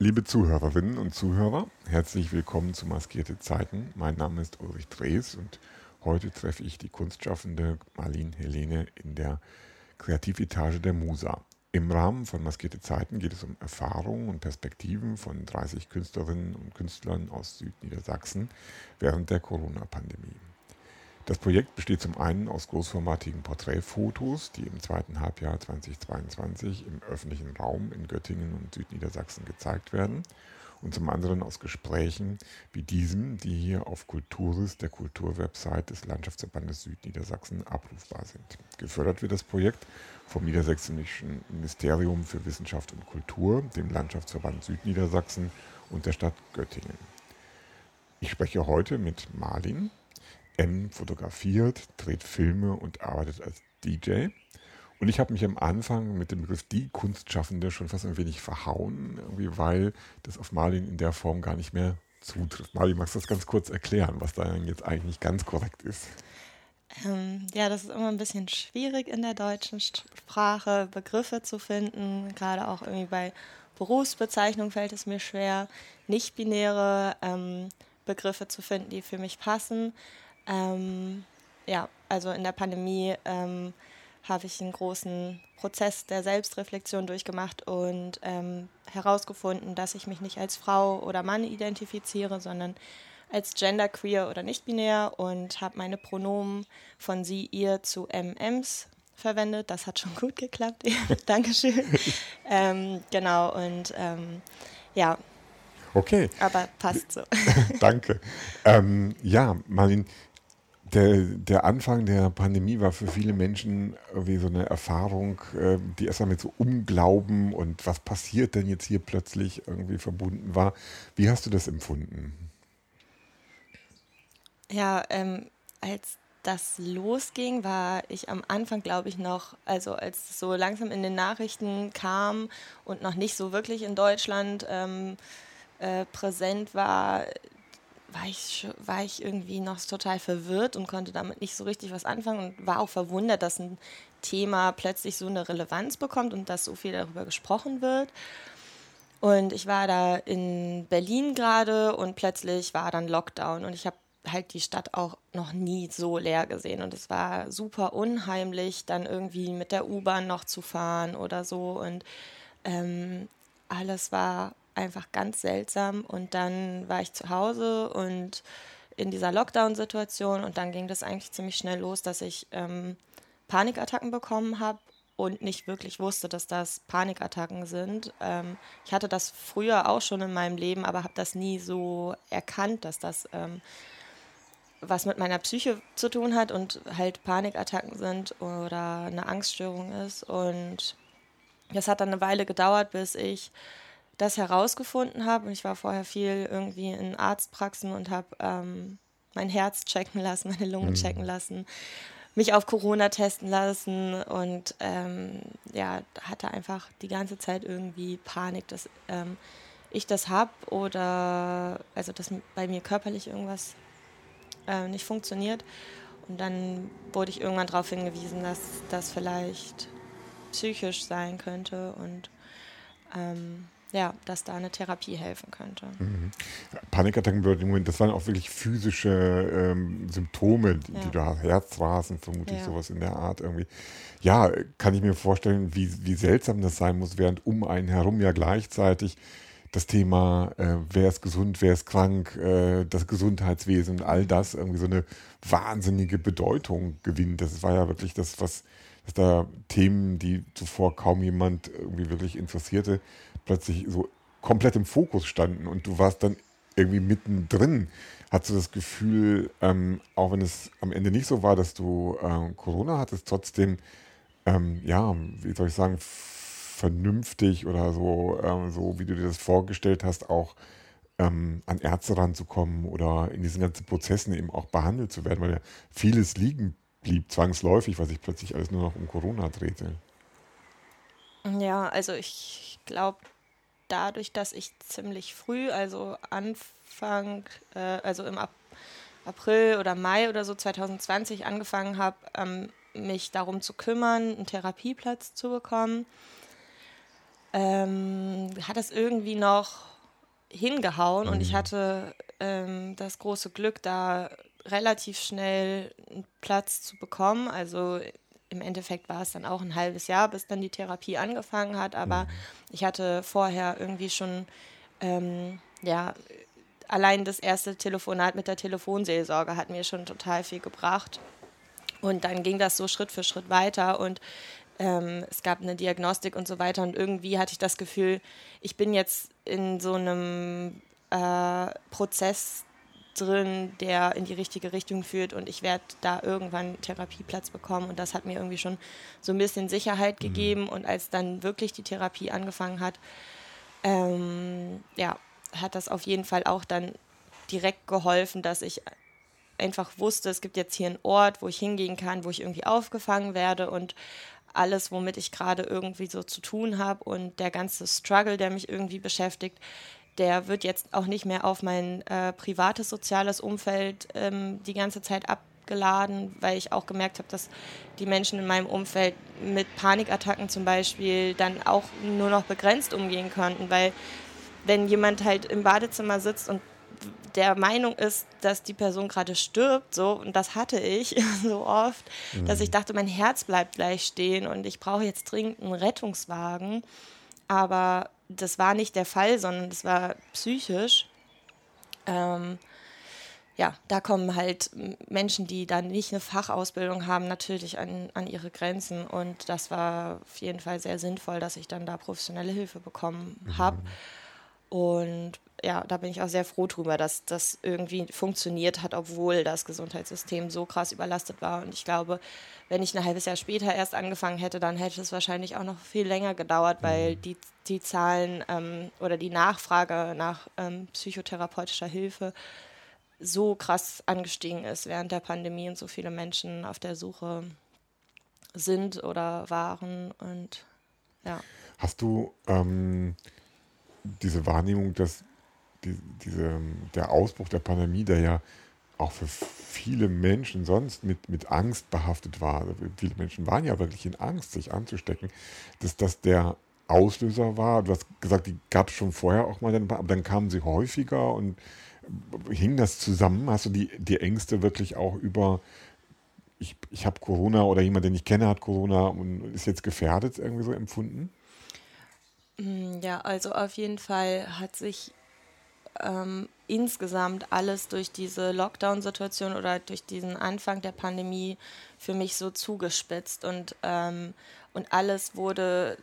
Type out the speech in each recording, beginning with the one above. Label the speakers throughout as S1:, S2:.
S1: Liebe Zuhörerinnen und Zuhörer, herzlich willkommen zu Maskierte Zeiten. Mein Name ist Ulrich Drees und heute treffe ich die Kunstschaffende Marlene Helene in der Kreativetage der Musa. Im Rahmen von Maskierte Zeiten geht es um Erfahrungen und Perspektiven von 30 Künstlerinnen und Künstlern aus Südniedersachsen während der Corona-Pandemie. Das Projekt besteht zum einen aus großformatigen Porträtfotos, die im zweiten Halbjahr 2022 im öffentlichen Raum in Göttingen und Südniedersachsen gezeigt werden und zum anderen aus Gesprächen wie diesem, die hier auf Kulturis, der Kulturwebsite des Landschaftsverbandes Südniedersachsen, abrufbar sind. Gefördert wird das Projekt vom Niedersächsischen Ministerium für Wissenschaft und Kultur, dem Landschaftsverband Südniedersachsen und der Stadt Göttingen. Ich spreche heute mit Marlin, M fotografiert, dreht Filme und arbeitet als DJ. Und ich habe mich am Anfang mit dem Begriff die Kunstschaffende schon fast ein wenig verhauen, weil das auf Marlin in der Form gar nicht mehr zutrifft. Marlin, magst du das ganz kurz erklären, was da jetzt eigentlich ganz korrekt ist?
S2: Ähm, ja, das ist immer ein bisschen schwierig in der deutschen Sprache, Begriffe zu finden. Gerade auch irgendwie bei Berufsbezeichnungen fällt es mir schwer, nicht-binäre ähm, Begriffe zu finden, die für mich passen. Ähm, ja, also in der Pandemie ähm, habe ich einen großen Prozess der Selbstreflexion durchgemacht und ähm, herausgefunden, dass ich mich nicht als Frau oder Mann identifiziere, sondern als genderqueer oder nicht binär und habe meine Pronomen von sie, ihr zu MMs verwendet. Das hat schon gut geklappt. Dankeschön. ähm, genau, und ähm, ja.
S1: Okay.
S2: Aber passt so.
S1: Danke. Ähm, ja, Marlin, der, der Anfang der Pandemie war für viele Menschen irgendwie so eine Erfahrung, äh, die erstmal mit so Unglauben und was passiert denn jetzt hier plötzlich irgendwie verbunden war. Wie hast du das empfunden?
S2: Ja, ähm, als das losging, war ich am Anfang, glaube ich, noch, also als es so langsam in den Nachrichten kam und noch nicht so wirklich in Deutschland ähm, äh, präsent war, war ich, war ich irgendwie noch total verwirrt und konnte damit nicht so richtig was anfangen und war auch verwundert, dass ein Thema plötzlich so eine Relevanz bekommt und dass so viel darüber gesprochen wird. Und ich war da in Berlin gerade und plötzlich war dann Lockdown und ich habe halt die Stadt auch noch nie so leer gesehen und es war super unheimlich, dann irgendwie mit der U-Bahn noch zu fahren oder so und ähm, alles war einfach ganz seltsam. Und dann war ich zu Hause und in dieser Lockdown-Situation und dann ging das eigentlich ziemlich schnell los, dass ich ähm, Panikattacken bekommen habe und nicht wirklich wusste, dass das Panikattacken sind. Ähm, ich hatte das früher auch schon in meinem Leben, aber habe das nie so erkannt, dass das ähm, was mit meiner Psyche zu tun hat und halt Panikattacken sind oder eine Angststörung ist. Und das hat dann eine Weile gedauert, bis ich das herausgefunden habe. Und ich war vorher viel irgendwie in Arztpraxen und habe ähm, mein Herz checken lassen, meine Lungen mhm. checken lassen, mich auf Corona testen lassen und ähm, ja, hatte einfach die ganze Zeit irgendwie Panik, dass ähm, ich das habe oder also dass bei mir körperlich irgendwas äh, nicht funktioniert. Und dann wurde ich irgendwann darauf hingewiesen, dass das vielleicht psychisch sein könnte und ähm, ja, dass da eine Therapie helfen könnte. Mhm.
S1: Panikattacken, das waren auch wirklich physische ähm, Symptome, die, ja. die, du hast, Herzrasen, vermutlich ja. sowas in der Art irgendwie. Ja, kann ich mir vorstellen, wie, wie seltsam das sein muss, während um einen herum ja gleichzeitig das Thema, äh, wer ist gesund, wer ist krank, äh, das Gesundheitswesen und all das irgendwie so eine wahnsinnige Bedeutung gewinnt. Das war ja wirklich das, was dass da Themen, die zuvor kaum jemand irgendwie wirklich interessierte, plötzlich so komplett im Fokus standen und du warst dann irgendwie mittendrin. Hattest du das Gefühl, ähm, auch wenn es am Ende nicht so war, dass du ähm, Corona hattest, trotzdem, ähm, ja, wie soll ich sagen, vernünftig oder so, ähm, so wie du dir das vorgestellt hast, auch ähm, an Ärzte ranzukommen oder in diesen ganzen Prozessen eben auch behandelt zu werden, weil ja vieles liegen blieb zwangsläufig, weil sich plötzlich alles nur noch um Corona drehte.
S2: Ja, also ich glaube, dadurch, dass ich ziemlich früh, also Anfang, äh, also im Ap April oder Mai oder so 2020 angefangen habe, ähm, mich darum zu kümmern, einen Therapieplatz zu bekommen, ähm, hat es irgendwie noch hingehauen mhm. und ich mhm. hatte ähm, das große Glück, da relativ schnell einen Platz zu bekommen. Also im Endeffekt war es dann auch ein halbes Jahr, bis dann die Therapie angefangen hat. Aber mhm. ich hatte vorher irgendwie schon, ähm, ja, allein das erste Telefonat mit der Telefonseelsorge hat mir schon total viel gebracht. Und dann ging das so Schritt für Schritt weiter und ähm, es gab eine Diagnostik und so weiter. Und irgendwie hatte ich das Gefühl, ich bin jetzt in so einem äh, Prozess drin, der in die richtige Richtung führt und ich werde da irgendwann Therapieplatz bekommen und das hat mir irgendwie schon so ein bisschen Sicherheit mhm. gegeben mhm. und als dann wirklich die Therapie angefangen hat, ähm, ja, hat das auf jeden Fall auch dann direkt geholfen, dass ich einfach wusste, es gibt jetzt hier einen Ort, wo ich hingehen kann, wo ich irgendwie aufgefangen werde und alles, womit ich gerade irgendwie so zu tun habe und der ganze Struggle, der mich irgendwie beschäftigt, der wird jetzt auch nicht mehr auf mein äh, privates soziales Umfeld ähm, die ganze Zeit abgeladen, weil ich auch gemerkt habe, dass die Menschen in meinem Umfeld mit Panikattacken zum Beispiel dann auch nur noch begrenzt umgehen konnten, weil wenn jemand halt im Badezimmer sitzt und der Meinung ist, dass die Person gerade stirbt, so, und das hatte ich so oft, mhm. dass ich dachte, mein Herz bleibt gleich stehen und ich brauche jetzt dringend einen Rettungswagen. Aber das war nicht der Fall, sondern das war psychisch. Ähm, ja, da kommen halt Menschen, die dann nicht eine Fachausbildung haben, natürlich an, an ihre Grenzen. Und das war auf jeden Fall sehr sinnvoll, dass ich dann da professionelle Hilfe bekommen habe. Mhm. Und ja, da bin ich auch sehr froh drüber, dass das irgendwie funktioniert hat, obwohl das Gesundheitssystem so krass überlastet war. Und ich glaube, wenn ich ein halbes Jahr später erst angefangen hätte, dann hätte es wahrscheinlich auch noch viel länger gedauert, weil mhm. die, die Zahlen ähm, oder die Nachfrage nach ähm, psychotherapeutischer Hilfe so krass angestiegen ist während der Pandemie und so viele Menschen auf der Suche sind oder waren. Und ja.
S1: Hast du ähm, diese Wahrnehmung, dass die, diese, der Ausbruch der Pandemie, der ja auch für viele Menschen sonst mit, mit Angst behaftet war. Also viele Menschen waren ja wirklich in Angst, sich anzustecken, dass das der Auslöser war. Du hast gesagt, die gab es schon vorher auch mal, aber dann kamen sie häufiger und hing das zusammen? Hast du die, die Ängste wirklich auch über, ich, ich habe Corona oder jemand, den ich kenne, hat Corona und ist jetzt gefährdet, irgendwie so empfunden?
S2: Mm, ja, also auf jeden Fall hat sich ähm, insgesamt alles durch diese Lockdown-Situation oder durch diesen Anfang der Pandemie für mich so zugespitzt und, ähm, und alles wurde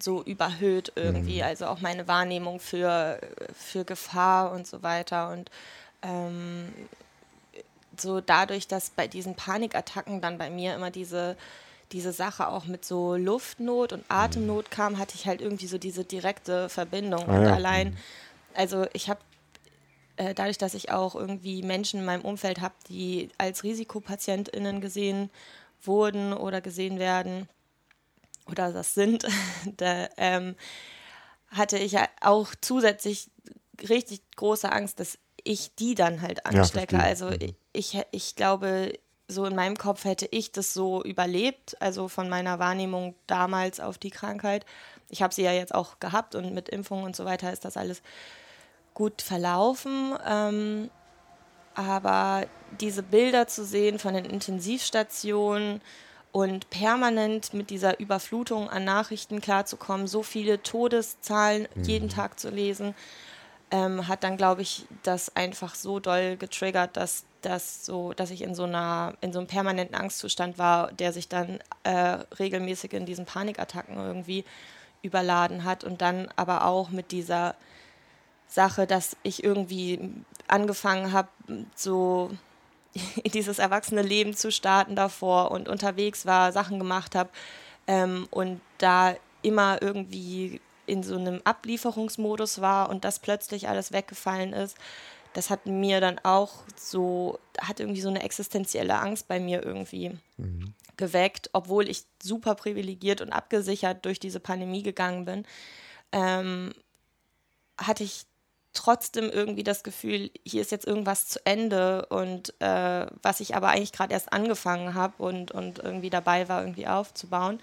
S2: so überhöht irgendwie, mhm. also auch meine Wahrnehmung für, für Gefahr und so weiter und ähm, so dadurch, dass bei diesen Panikattacken dann bei mir immer diese diese Sache auch mit so Luftnot und Atemnot kam, hatte ich halt irgendwie so diese direkte Verbindung. Ah, und ja. allein, mhm. also ich habe äh, dadurch, dass ich auch irgendwie Menschen in meinem Umfeld habe, die als Risikopatientinnen gesehen wurden oder gesehen werden oder das sind, da ähm, hatte ich ja auch zusätzlich richtig große Angst, dass ich die dann halt anstecke. Ja, also mhm. ich, ich glaube, so in meinem Kopf hätte ich das so überlebt, also von meiner Wahrnehmung damals auf die Krankheit. Ich habe sie ja jetzt auch gehabt und mit Impfungen und so weiter ist das alles gut verlaufen. Ähm, aber diese Bilder zu sehen von den Intensivstationen und permanent mit dieser Überflutung an Nachrichten klarzukommen, so viele Todeszahlen mhm. jeden Tag zu lesen, ähm, hat dann, glaube ich, das einfach so doll getriggert, dass das so, dass ich in so einer, in so einem permanenten Angstzustand war, der sich dann äh, regelmäßig in diesen Panikattacken irgendwie überladen hat und dann aber auch mit dieser Sache, dass ich irgendwie angefangen habe, so in dieses erwachsene Leben zu starten davor und unterwegs war, Sachen gemacht habe ähm, und da immer irgendwie in so einem Ablieferungsmodus war und das plötzlich alles weggefallen ist, das hat mir dann auch so, hat irgendwie so eine existenzielle Angst bei mir irgendwie mhm. geweckt, obwohl ich super privilegiert und abgesichert durch diese Pandemie gegangen bin, ähm, hatte ich trotzdem irgendwie das Gefühl, hier ist jetzt irgendwas zu Ende und äh, was ich aber eigentlich gerade erst angefangen habe und, und irgendwie dabei war, irgendwie aufzubauen.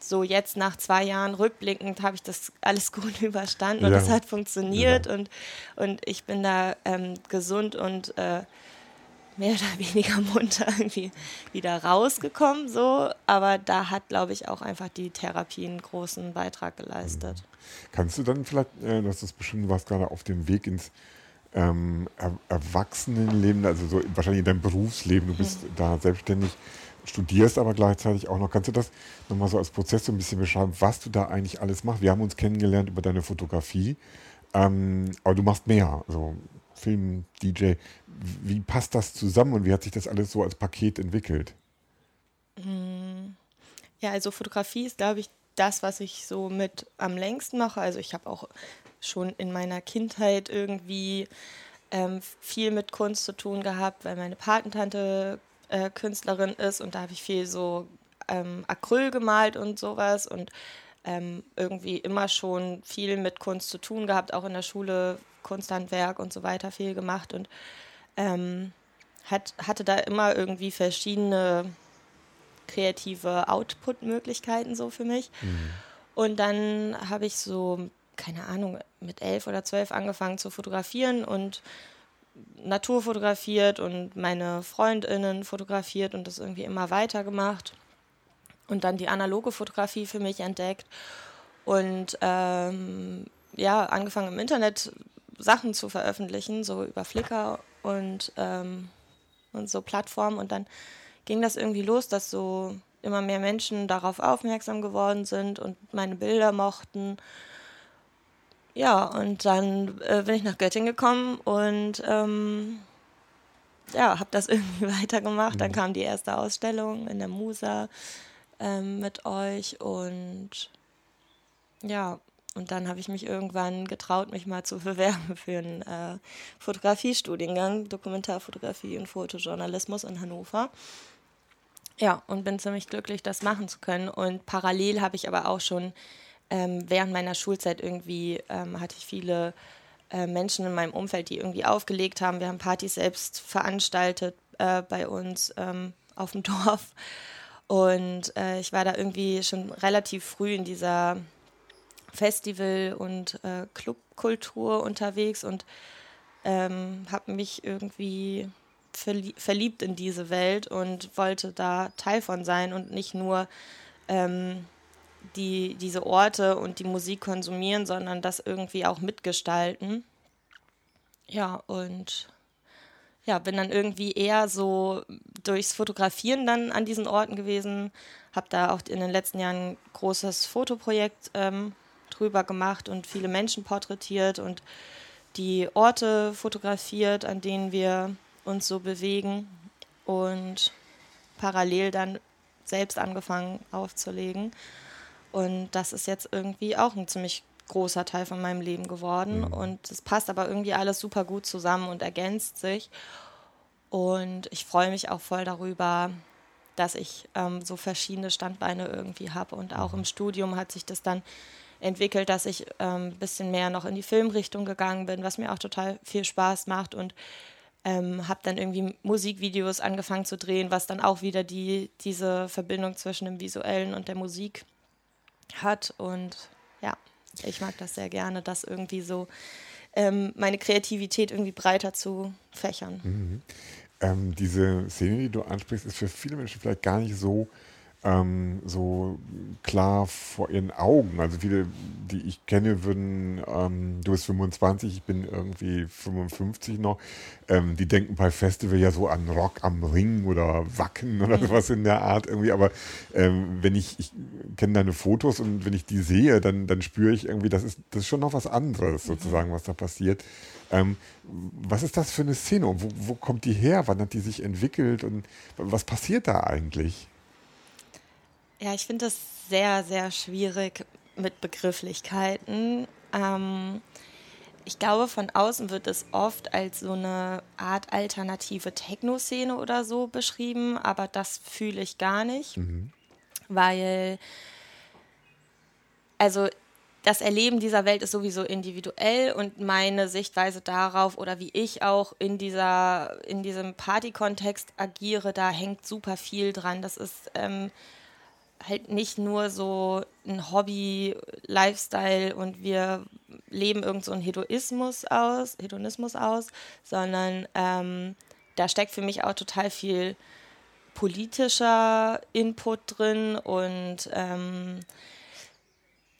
S2: so jetzt nach zwei Jahren rückblickend habe ich das alles gut überstanden und es hat funktioniert ja. und, und ich bin da ähm, gesund und äh, mehr oder weniger munter irgendwie wieder rausgekommen, so. Aber da hat, glaube ich, auch einfach die Therapie einen großen Beitrag geleistet.
S1: Kannst du dann vielleicht, äh, das bestimmt, du warst gerade auf dem Weg ins ähm, er Erwachsenenleben, also so wahrscheinlich in deinem Berufsleben, du bist mhm. da selbstständig, studierst aber gleichzeitig auch noch. Kannst du das nochmal so als Prozess so ein bisschen beschreiben, was du da eigentlich alles machst? Wir haben uns kennengelernt über deine Fotografie, ähm, aber du machst mehr. Also Film, DJ. Wie passt das zusammen und wie hat sich das alles so als Paket entwickelt?
S2: Hm. Ja, also Fotografie ist, glaube ich, das, was ich so mit am längsten mache. Also ich habe auch schon in meiner Kindheit irgendwie ähm, viel mit Kunst zu tun gehabt, weil meine Patentante äh, Künstlerin ist und da habe ich viel so ähm, Acryl gemalt und sowas und ähm, irgendwie immer schon viel mit Kunst zu tun gehabt, auch in der Schule Kunsthandwerk und so weiter viel gemacht und ähm, hat, hatte da immer irgendwie verschiedene kreative Output-Möglichkeiten so für mich. Mhm. Und dann habe ich so, keine Ahnung, mit elf oder zwölf angefangen zu fotografieren und Natur fotografiert und meine Freundinnen fotografiert und das irgendwie immer weiter gemacht und dann die analoge Fotografie für mich entdeckt und ähm, ja, angefangen im Internet Sachen zu veröffentlichen, so über Flickr und, ähm, und so Plattformen. Und dann ging das irgendwie los, dass so immer mehr Menschen darauf aufmerksam geworden sind und meine Bilder mochten. Ja, und dann äh, bin ich nach Göttingen gekommen und ähm, ja, habe das irgendwie weitergemacht. Mhm. Dann kam die erste Ausstellung in der Musa ähm, mit euch und ja, und dann habe ich mich irgendwann getraut, mich mal zu bewerben für einen äh, Fotografiestudiengang, Dokumentarfotografie und Fotojournalismus in Hannover. Ja, und bin ziemlich glücklich, das machen zu können. Und parallel habe ich aber auch schon ähm, während meiner Schulzeit irgendwie, ähm, hatte ich viele äh, Menschen in meinem Umfeld, die irgendwie aufgelegt haben. Wir haben Partys selbst veranstaltet äh, bei uns ähm, auf dem Dorf. Und äh, ich war da irgendwie schon relativ früh in dieser Festival- und äh, Clubkultur unterwegs und ähm, habe mich irgendwie verlie verliebt in diese Welt und wollte da Teil von sein und nicht nur ähm, die, diese Orte und die Musik konsumieren, sondern das irgendwie auch mitgestalten. Ja, und ja, bin dann irgendwie eher so durchs Fotografieren dann an diesen Orten gewesen, habe da auch in den letzten Jahren ein großes Fotoprojekt ähm, drüber gemacht und viele Menschen porträtiert und die Orte fotografiert, an denen wir uns so bewegen und parallel dann selbst angefangen aufzulegen. Und das ist jetzt irgendwie auch ein ziemlich großer Teil von meinem Leben geworden. Mhm. Und es passt aber irgendwie alles super gut zusammen und ergänzt sich. Und ich freue mich auch voll darüber, dass ich ähm, so verschiedene Standbeine irgendwie habe. Und auch mhm. im Studium hat sich das dann entwickelt, dass ich ein ähm, bisschen mehr noch in die Filmrichtung gegangen bin, was mir auch total viel Spaß macht und ähm, habe dann irgendwie Musikvideos angefangen zu drehen, was dann auch wieder die, diese Verbindung zwischen dem Visuellen und der Musik hat. Und ja, ich mag das sehr gerne, das irgendwie so ähm, meine Kreativität irgendwie breiter zu fächern.
S1: Mhm. Ähm, diese Szene, die du ansprichst, ist für viele Menschen vielleicht gar nicht so ähm, so klar vor ihren Augen. Also viele, die ich kenne, würden, ähm, du bist 25, ich bin irgendwie 55 noch, ähm, die denken bei Festival ja so an Rock am Ring oder Wacken oder sowas in der Art irgendwie. Aber ähm, wenn ich, ich kenne deine Fotos und wenn ich die sehe, dann, dann spüre ich irgendwie, das ist, das ist schon noch was anderes mhm. sozusagen, was da passiert. Ähm, was ist das für eine Szene und wo, wo kommt die her? Wann hat die sich entwickelt und was passiert da eigentlich?
S2: Ja, ich finde das sehr, sehr schwierig mit Begrifflichkeiten. Ähm, ich glaube, von außen wird es oft als so eine Art alternative Techno-Szene oder so beschrieben, aber das fühle ich gar nicht, mhm. weil, also das Erleben dieser Welt ist sowieso individuell und meine Sichtweise darauf oder wie ich auch in dieser in diesem Party-Kontext agiere, da hängt super viel dran. Das ist ähm, halt nicht nur so ein Hobby, Lifestyle und wir leben irgend so einen Hedonismus aus, Hedonismus aus, sondern ähm, da steckt für mich auch total viel politischer Input drin und ähm,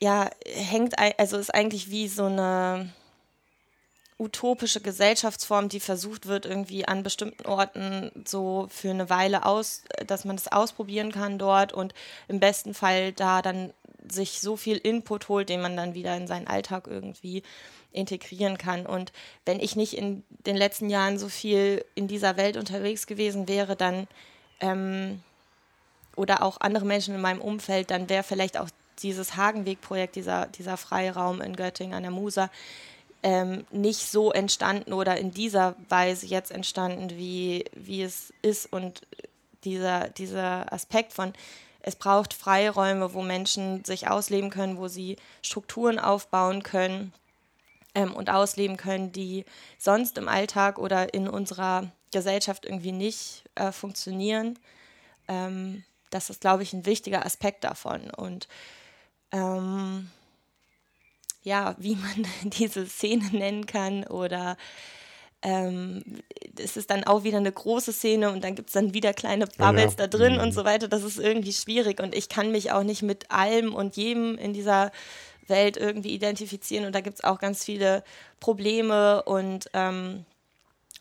S2: ja, hängt, also ist eigentlich wie so eine utopische Gesellschaftsform, die versucht wird, irgendwie an bestimmten Orten so für eine Weile aus, dass man das ausprobieren kann dort und im besten Fall da dann sich so viel Input holt, den man dann wieder in seinen Alltag irgendwie integrieren kann. Und wenn ich nicht in den letzten Jahren so viel in dieser Welt unterwegs gewesen wäre, dann ähm, oder auch andere Menschen in meinem Umfeld, dann wäre vielleicht auch dieses Hagenweg-Projekt, dieser, dieser Freiraum in Göttingen an der Musa, ähm, nicht so entstanden oder in dieser Weise jetzt entstanden, wie, wie es ist. Und dieser, dieser Aspekt von, es braucht Freiräume, wo Menschen sich ausleben können, wo sie Strukturen aufbauen können ähm, und ausleben können, die sonst im Alltag oder in unserer Gesellschaft irgendwie nicht äh, funktionieren. Ähm, das ist, glaube ich, ein wichtiger Aspekt davon. Und ähm, ja, wie man diese Szene nennen kann oder ähm, es ist dann auch wieder eine große Szene und dann gibt es dann wieder kleine Bubbles ja, da drin mhm. und so weiter. Das ist irgendwie schwierig und ich kann mich auch nicht mit allem und jedem in dieser Welt irgendwie identifizieren und da gibt es auch ganz viele Probleme und, ähm,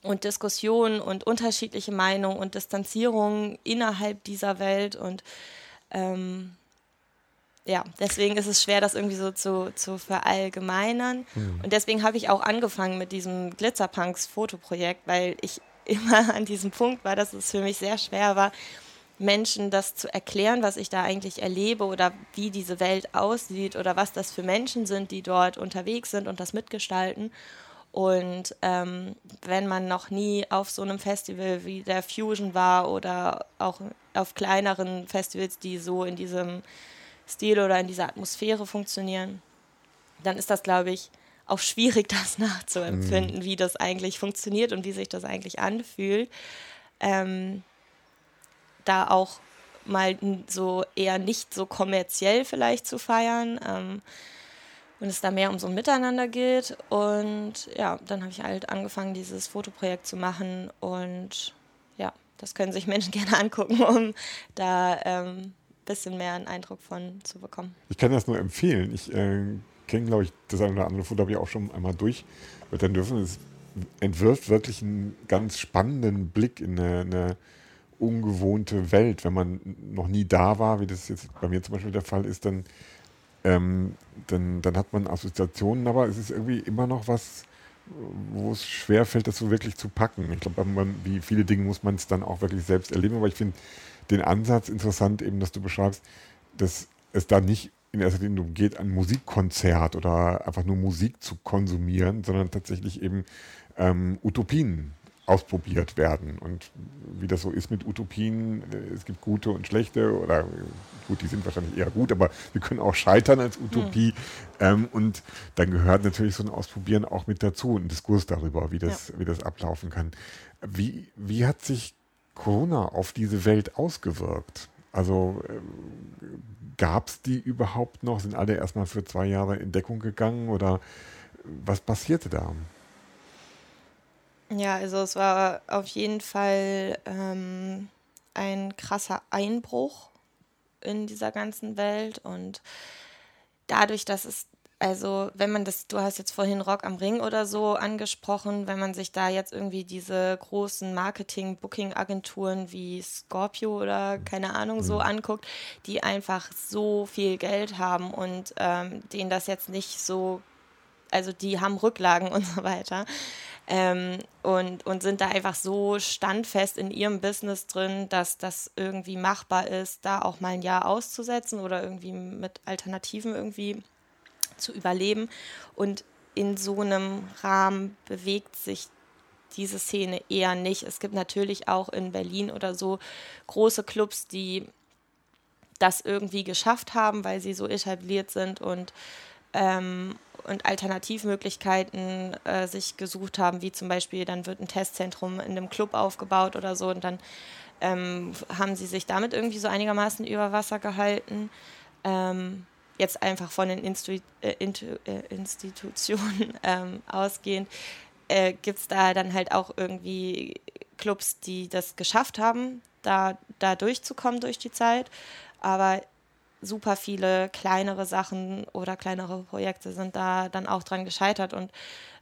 S2: und Diskussionen und unterschiedliche Meinungen und Distanzierungen innerhalb dieser Welt und ähm, ja, deswegen ist es schwer, das irgendwie so zu, zu verallgemeinern. Mhm. Und deswegen habe ich auch angefangen mit diesem Glitzerpunks-Fotoprojekt, weil ich immer an diesem Punkt war, dass es für mich sehr schwer war, Menschen das zu erklären, was ich da eigentlich erlebe oder wie diese Welt aussieht oder was das für Menschen sind, die dort unterwegs sind und das mitgestalten. Und ähm, wenn man noch nie auf so einem Festival wie der Fusion war oder auch auf kleineren Festivals, die so in diesem Stil oder in dieser Atmosphäre funktionieren, dann ist das, glaube ich, auch schwierig, das nachzuempfinden, mhm. wie das eigentlich funktioniert und wie sich das eigentlich anfühlt. Ähm, da auch mal so eher nicht so kommerziell vielleicht zu feiern. Ähm, und es da mehr um so ein Miteinander geht. Und ja, dann habe ich halt angefangen, dieses Fotoprojekt zu machen. Und ja, das können sich Menschen gerne angucken, um da ähm, bisschen mehr einen Eindruck von zu bekommen.
S1: Ich kann das nur empfehlen. Ich äh, kenne, glaube ich, das eine oder andere Foto habe ich auch schon einmal durch. Wird dann dürfen. Es entwirft wirklich einen ganz spannenden Blick in eine, eine ungewohnte Welt. Wenn man noch nie da war, wie das jetzt bei mir zum Beispiel der Fall ist, dann, ähm, dann, dann hat man Assoziationen, aber es ist irgendwie immer noch was, wo es schwer fällt, das so wirklich zu packen. Ich glaube, wie viele Dinge muss man es dann auch wirklich selbst erleben, aber ich finde, den Ansatz interessant, eben, dass du beschreibst, dass es da nicht in erster Linie darum geht, ein Musikkonzert oder einfach nur Musik zu konsumieren, sondern tatsächlich eben ähm, Utopien ausprobiert werden. Und wie das so ist mit Utopien, äh, es gibt gute und schlechte, oder gut, die sind wahrscheinlich eher gut, aber sie können auch scheitern als Utopie. Ja. Ähm, und dann gehört natürlich so ein Ausprobieren auch mit dazu, ein Diskurs darüber, wie das, ja. wie das ablaufen kann. Wie, wie hat sich Corona auf diese Welt ausgewirkt? Also äh, gab es die überhaupt noch? Sind alle erstmal für zwei Jahre in Deckung gegangen oder was passierte da?
S2: Ja, also es war auf jeden Fall ähm, ein krasser Einbruch in dieser ganzen Welt und dadurch, dass es also, wenn man das, du hast jetzt vorhin Rock am Ring oder so angesprochen, wenn man sich da jetzt irgendwie diese großen Marketing-Booking-Agenturen wie Scorpio oder keine Ahnung so mhm. anguckt, die einfach so viel Geld haben und ähm, denen das jetzt nicht so, also die haben Rücklagen und so weiter. Ähm, und, und sind da einfach so standfest in ihrem Business drin, dass das irgendwie machbar ist, da auch mal ein Jahr auszusetzen oder irgendwie mit Alternativen irgendwie zu überleben. Und in so einem Rahmen bewegt sich diese Szene eher nicht. Es gibt natürlich auch in Berlin oder so große Clubs, die das irgendwie geschafft haben, weil sie so etabliert sind und, ähm, und Alternativmöglichkeiten äh, sich gesucht haben, wie zum Beispiel, dann wird ein Testzentrum in einem Club aufgebaut oder so und dann ähm, haben sie sich damit irgendwie so einigermaßen über Wasser gehalten. Ähm, jetzt einfach von den Instu äh, äh, Institutionen ähm, ausgehend, äh, gibt es da dann halt auch irgendwie Clubs, die das geschafft haben, da, da durchzukommen durch die Zeit. Aber super viele kleinere Sachen oder kleinere Projekte sind da dann auch dran gescheitert und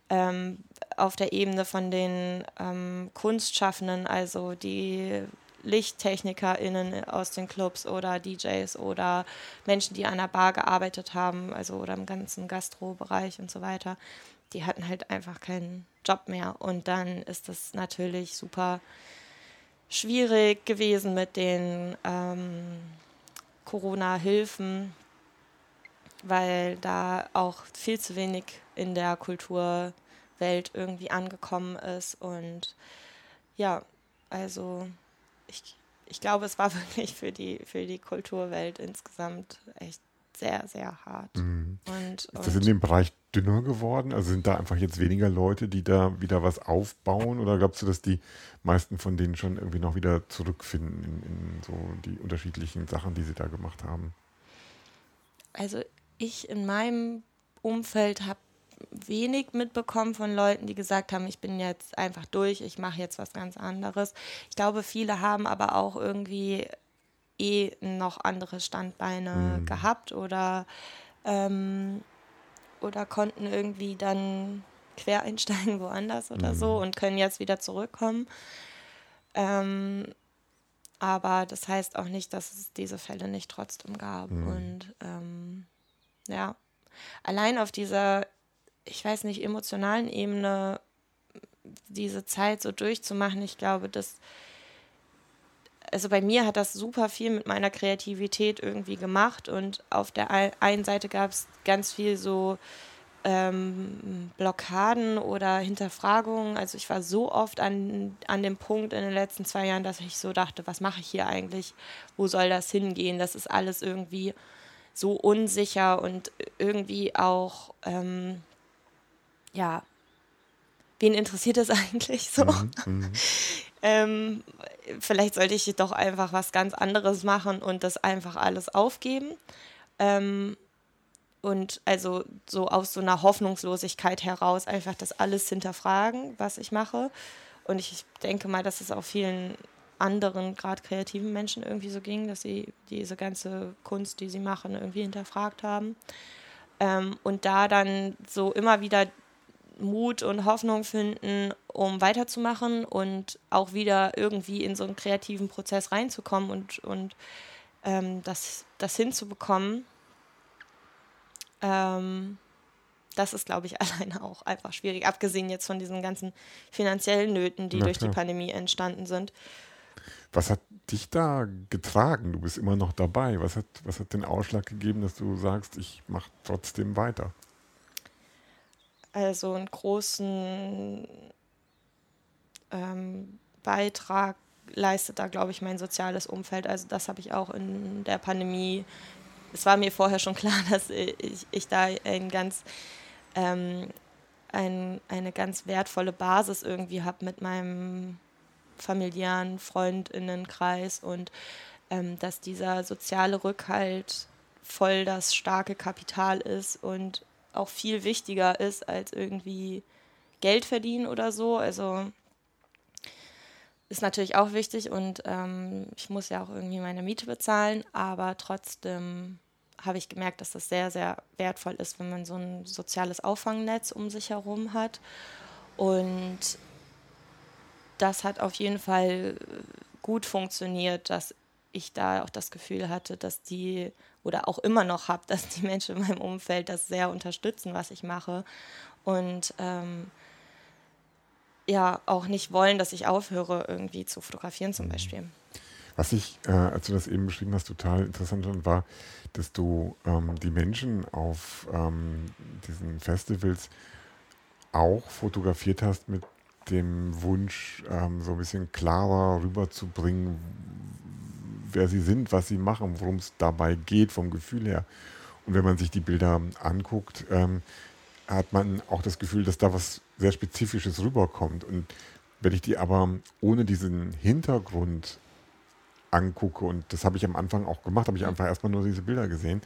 S2: ähm, auf der Ebene von den ähm, Kunstschaffenden, also die LichttechnikerInnen aus den Clubs oder DJs oder Menschen, die an der Bar gearbeitet haben, also oder im ganzen Gastrobereich und so weiter, die hatten halt einfach keinen Job mehr. Und dann ist das natürlich super schwierig gewesen mit den ähm, Corona-Hilfen, weil da auch viel zu wenig in der Kulturwelt irgendwie angekommen ist. Und ja, also ich, ich glaube, es war wirklich für die, für die Kulturwelt insgesamt echt sehr, sehr hart. Mhm.
S1: Und, und ist das in dem Bereich dünner geworden? Also sind da einfach jetzt weniger Leute, die da wieder was aufbauen? Oder glaubst du, dass die meisten von denen schon irgendwie noch wieder zurückfinden in, in so die unterschiedlichen Sachen, die sie da gemacht haben?
S2: Also ich in meinem Umfeld habe wenig mitbekommen von Leuten, die gesagt haben, ich bin jetzt einfach durch, ich mache jetzt was ganz anderes. Ich glaube, viele haben aber auch irgendwie eh noch andere Standbeine mhm. gehabt oder, ähm, oder konnten irgendwie dann quer einsteigen woanders oder mhm. so und können jetzt wieder zurückkommen. Ähm, aber das heißt auch nicht, dass es diese Fälle nicht trotzdem gab. Mhm. Und ähm, ja, allein auf dieser, ich weiß nicht, emotionalen Ebene diese Zeit so durchzumachen, ich glaube, dass also bei mir hat das super viel mit meiner Kreativität irgendwie gemacht und auf der einen Seite gab es ganz viel so ähm, Blockaden oder Hinterfragungen. Also ich war so oft an, an dem Punkt in den letzten zwei Jahren, dass ich so dachte, was mache ich hier eigentlich? Wo soll das hingehen? Das ist alles irgendwie so unsicher und irgendwie auch, ähm, ja, wen interessiert es eigentlich so? Mhm, mhm. ähm, vielleicht sollte ich doch einfach was ganz anderes machen und das einfach alles aufgeben. Ähm, und also so aus so einer Hoffnungslosigkeit heraus einfach das alles hinterfragen, was ich mache. Und ich denke mal, dass es auch vielen anderen, gerade kreativen Menschen irgendwie so ging, dass sie diese ganze Kunst, die sie machen, irgendwie hinterfragt haben. Ähm, und da dann so immer wieder Mut und Hoffnung finden, um weiterzumachen und auch wieder irgendwie in so einen kreativen Prozess reinzukommen und, und ähm, das, das hinzubekommen. Ähm, das ist, glaube ich, alleine auch einfach schwierig, abgesehen jetzt von diesen ganzen finanziellen Nöten, die Na, durch klar. die Pandemie entstanden sind.
S1: Was hat dich da getragen? Du bist immer noch dabei. Was hat, was hat den Ausschlag gegeben, dass du sagst, ich mache trotzdem weiter?
S2: Also einen großen ähm, Beitrag leistet da, glaube ich, mein soziales Umfeld. Also das habe ich auch in der Pandemie. Es war mir vorher schon klar, dass ich, ich da ein ganz, ähm, ein, eine ganz wertvolle Basis irgendwie habe mit meinem familiären Freundinnenkreis und ähm, dass dieser soziale Rückhalt voll das starke Kapital ist und auch viel wichtiger ist als irgendwie Geld verdienen oder so. Also ist natürlich auch wichtig und ähm, ich muss ja auch irgendwie meine Miete bezahlen, aber trotzdem habe ich gemerkt, dass das sehr, sehr wertvoll ist, wenn man so ein soziales Auffangnetz um sich herum hat. Und das hat auf jeden Fall gut funktioniert, dass ich da auch das Gefühl hatte, dass die oder auch immer noch habe, dass die Menschen in meinem Umfeld das sehr unterstützen, was ich mache. Und ähm, ja, auch nicht wollen, dass ich aufhöre, irgendwie zu fotografieren zum mhm. Beispiel.
S1: Was ich, äh, als du das eben beschrieben hast, total interessant fand, war, dass du ähm, die Menschen auf ähm, diesen Festivals auch fotografiert hast mit dem Wunsch, ähm, so ein bisschen klarer rüberzubringen, wer sie sind, was sie machen, worum es dabei geht, vom Gefühl her. Und wenn man sich die Bilder anguckt, ähm, hat man auch das Gefühl, dass da was sehr Spezifisches rüberkommt. Und wenn ich die aber ohne diesen Hintergrund angucke, und das habe ich am Anfang auch gemacht, habe ich einfach erstmal nur diese Bilder gesehen,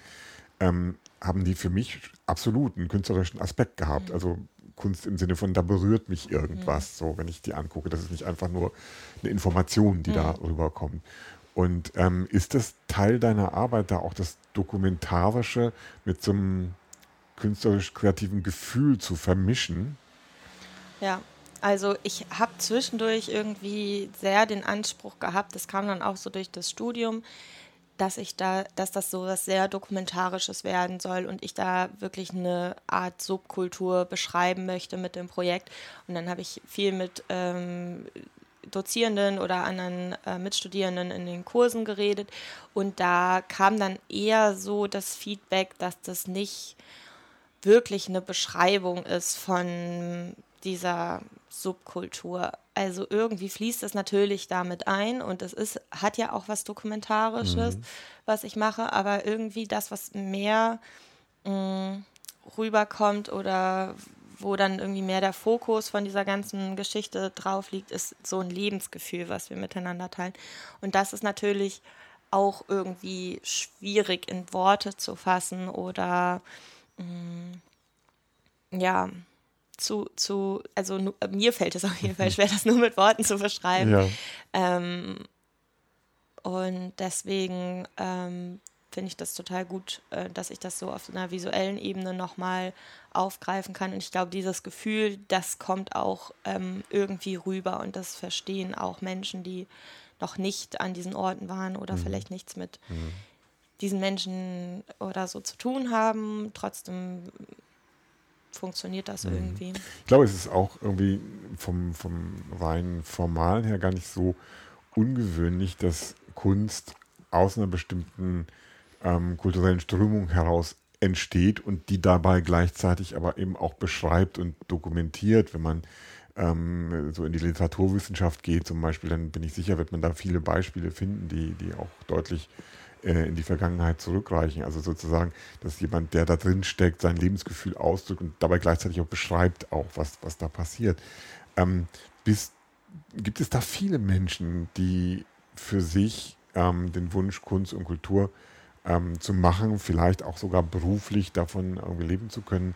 S1: ähm, haben die für mich absolut einen künstlerischen Aspekt gehabt. Mhm. Also Kunst im Sinne von, da berührt mich irgendwas, mhm. so wenn ich die angucke. Das ist nicht einfach nur eine Information, die mhm. da rüberkommt. Und ähm, ist das Teil deiner Arbeit da auch das Dokumentarische mit so einem künstlerisch-kreativen Gefühl zu vermischen?
S2: Ja, also ich habe zwischendurch irgendwie sehr den Anspruch gehabt, das kam dann auch so durch das Studium, dass ich da, dass das so was sehr Dokumentarisches werden soll und ich da wirklich eine Art Subkultur beschreiben möchte mit dem Projekt. Und dann habe ich viel mit ähm, Dozierenden oder anderen äh, Mitstudierenden in den Kursen geredet und da kam dann eher so das Feedback, dass das nicht wirklich eine Beschreibung ist von dieser Subkultur. Also irgendwie fließt es natürlich damit ein und es ist, hat ja auch was Dokumentarisches, mhm. was ich mache, aber irgendwie das, was mehr mh, mm, rüberkommt oder wo dann irgendwie mehr der Fokus von dieser ganzen Geschichte drauf liegt, ist so ein Lebensgefühl, was wir miteinander teilen. Und das ist natürlich auch irgendwie schwierig in Worte zu fassen oder mh, mm, ja, zu, zu also mir fällt es auf jeden Fall schwer, das nur mit Worten zu beschreiben. Ja. Ähm, und deswegen ähm, finde ich das total gut, äh, dass ich das so auf einer visuellen Ebene nochmal aufgreifen kann. Und ich glaube, dieses Gefühl, das kommt auch ähm, irgendwie rüber und das verstehen auch Menschen, die noch nicht an diesen Orten waren oder mhm. vielleicht nichts mit mhm. diesen Menschen oder so zu tun haben. Trotzdem funktioniert das mhm. irgendwie.
S1: Ich glaube, es ist auch irgendwie vom, vom rein formalen her gar nicht so ungewöhnlich, dass Kunst aus einer bestimmten ähm, kulturellen Strömung heraus entsteht und die dabei gleichzeitig aber eben auch beschreibt und dokumentiert. Wenn man ähm, so in die Literaturwissenschaft geht zum Beispiel, dann bin ich sicher, wird man da viele Beispiele finden, die, die auch deutlich äh, in die Vergangenheit zurückreichen. Also sozusagen, dass jemand, der da drin steckt, sein Lebensgefühl ausdrückt und dabei gleichzeitig auch beschreibt, auch was, was da passiert. Ähm, bis, gibt es da viele Menschen, die für sich ähm, den Wunsch, Kunst und Kultur ähm, zu machen, vielleicht auch sogar beruflich davon irgendwie leben zu können,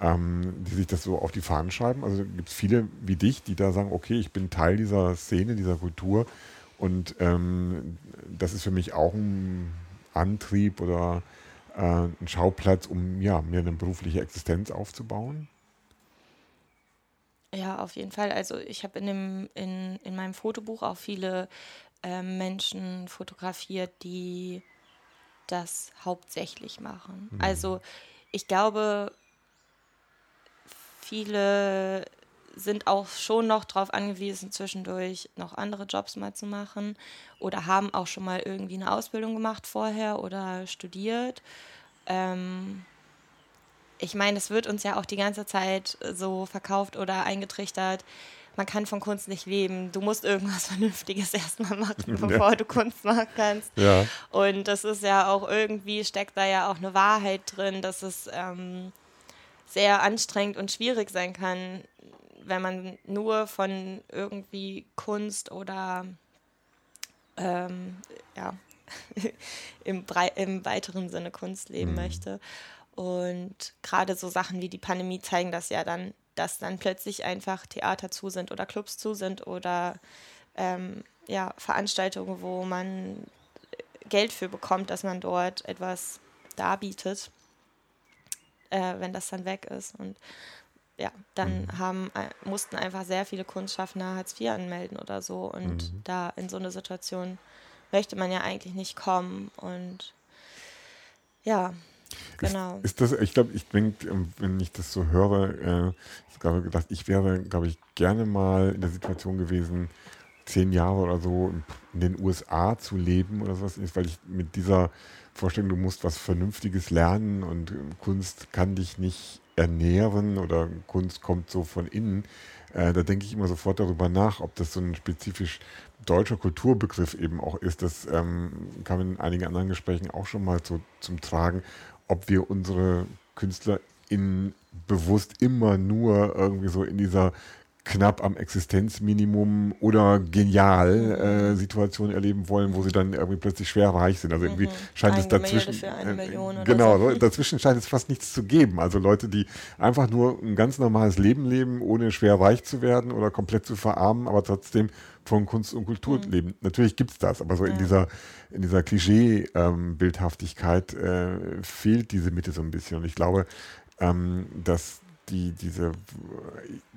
S1: ähm, die sich das so auf die Fahnen schreiben? Also gibt es viele wie dich, die da sagen, okay, ich bin Teil dieser Szene, dieser Kultur und ähm, das ist für mich auch ein Antrieb oder äh, ein Schauplatz, um ja, mir eine berufliche Existenz aufzubauen.
S2: Ja, auf jeden Fall. Also ich habe in, in, in meinem Fotobuch auch viele äh, Menschen fotografiert, die das hauptsächlich machen. Mhm. Also ich glaube, viele sind auch schon noch darauf angewiesen, zwischendurch noch andere Jobs mal zu machen oder haben auch schon mal irgendwie eine Ausbildung gemacht vorher oder studiert. Ähm, ich meine, es wird uns ja auch die ganze Zeit so verkauft oder eingetrichtert. Man kann von Kunst nicht leben. Du musst irgendwas Vernünftiges erstmal machen, bevor ja. du Kunst machen kannst. Ja. Und das ist ja auch irgendwie, steckt da ja auch eine Wahrheit drin, dass es ähm, sehr anstrengend und schwierig sein kann, wenn man nur von irgendwie Kunst oder ähm, ja, im, im weiteren Sinne Kunst leben mhm. möchte. Und gerade so Sachen wie die Pandemie zeigen das ja dann, dass dann plötzlich einfach Theater zu sind oder Clubs zu sind oder ähm, ja, Veranstaltungen, wo man Geld für bekommt, dass man dort etwas darbietet, äh, wenn das dann weg ist. Und ja, dann mhm. haben, äh, mussten einfach sehr viele Kunstschaffende Hartz IV anmelden oder so. Und mhm. da in so eine Situation möchte man ja eigentlich nicht kommen. Und ja, genau.
S1: Ist, ist das, ich glaube, ich denke, ähm, wenn ich das so höre, äh, ich habe gedacht, ich wäre, glaube ich, gerne mal in der Situation gewesen, zehn Jahre oder so in den USA zu leben oder sowas, weil ich mit dieser Vorstellung, du musst was Vernünftiges lernen und Kunst kann dich nicht ernähren oder Kunst kommt so von innen, äh, da denke ich immer sofort darüber nach, ob das so ein spezifisch deutscher Kulturbegriff eben auch ist. Das ähm, kam in einigen anderen Gesprächen auch schon mal zu, zum Tragen, ob wir unsere Künstler in bewusst immer nur irgendwie so in dieser knapp am Existenzminimum oder genial äh, Situationen erleben wollen, wo sie dann irgendwie plötzlich schwer reich sind. Also irgendwie mhm. scheint ein es dazwischen. Äh, genau, so. dazwischen scheint es fast nichts zu geben. Also Leute, die einfach nur ein ganz normales Leben leben, ohne schwer reich zu werden oder komplett zu verarmen, aber trotzdem von Kunst und Kultur mhm. leben. Natürlich gibt es das, aber so ja. in dieser, in dieser Klischee-Bildhaftigkeit ähm, äh, fehlt diese Mitte so ein bisschen. Und ich glaube, ähm, dass die, diese,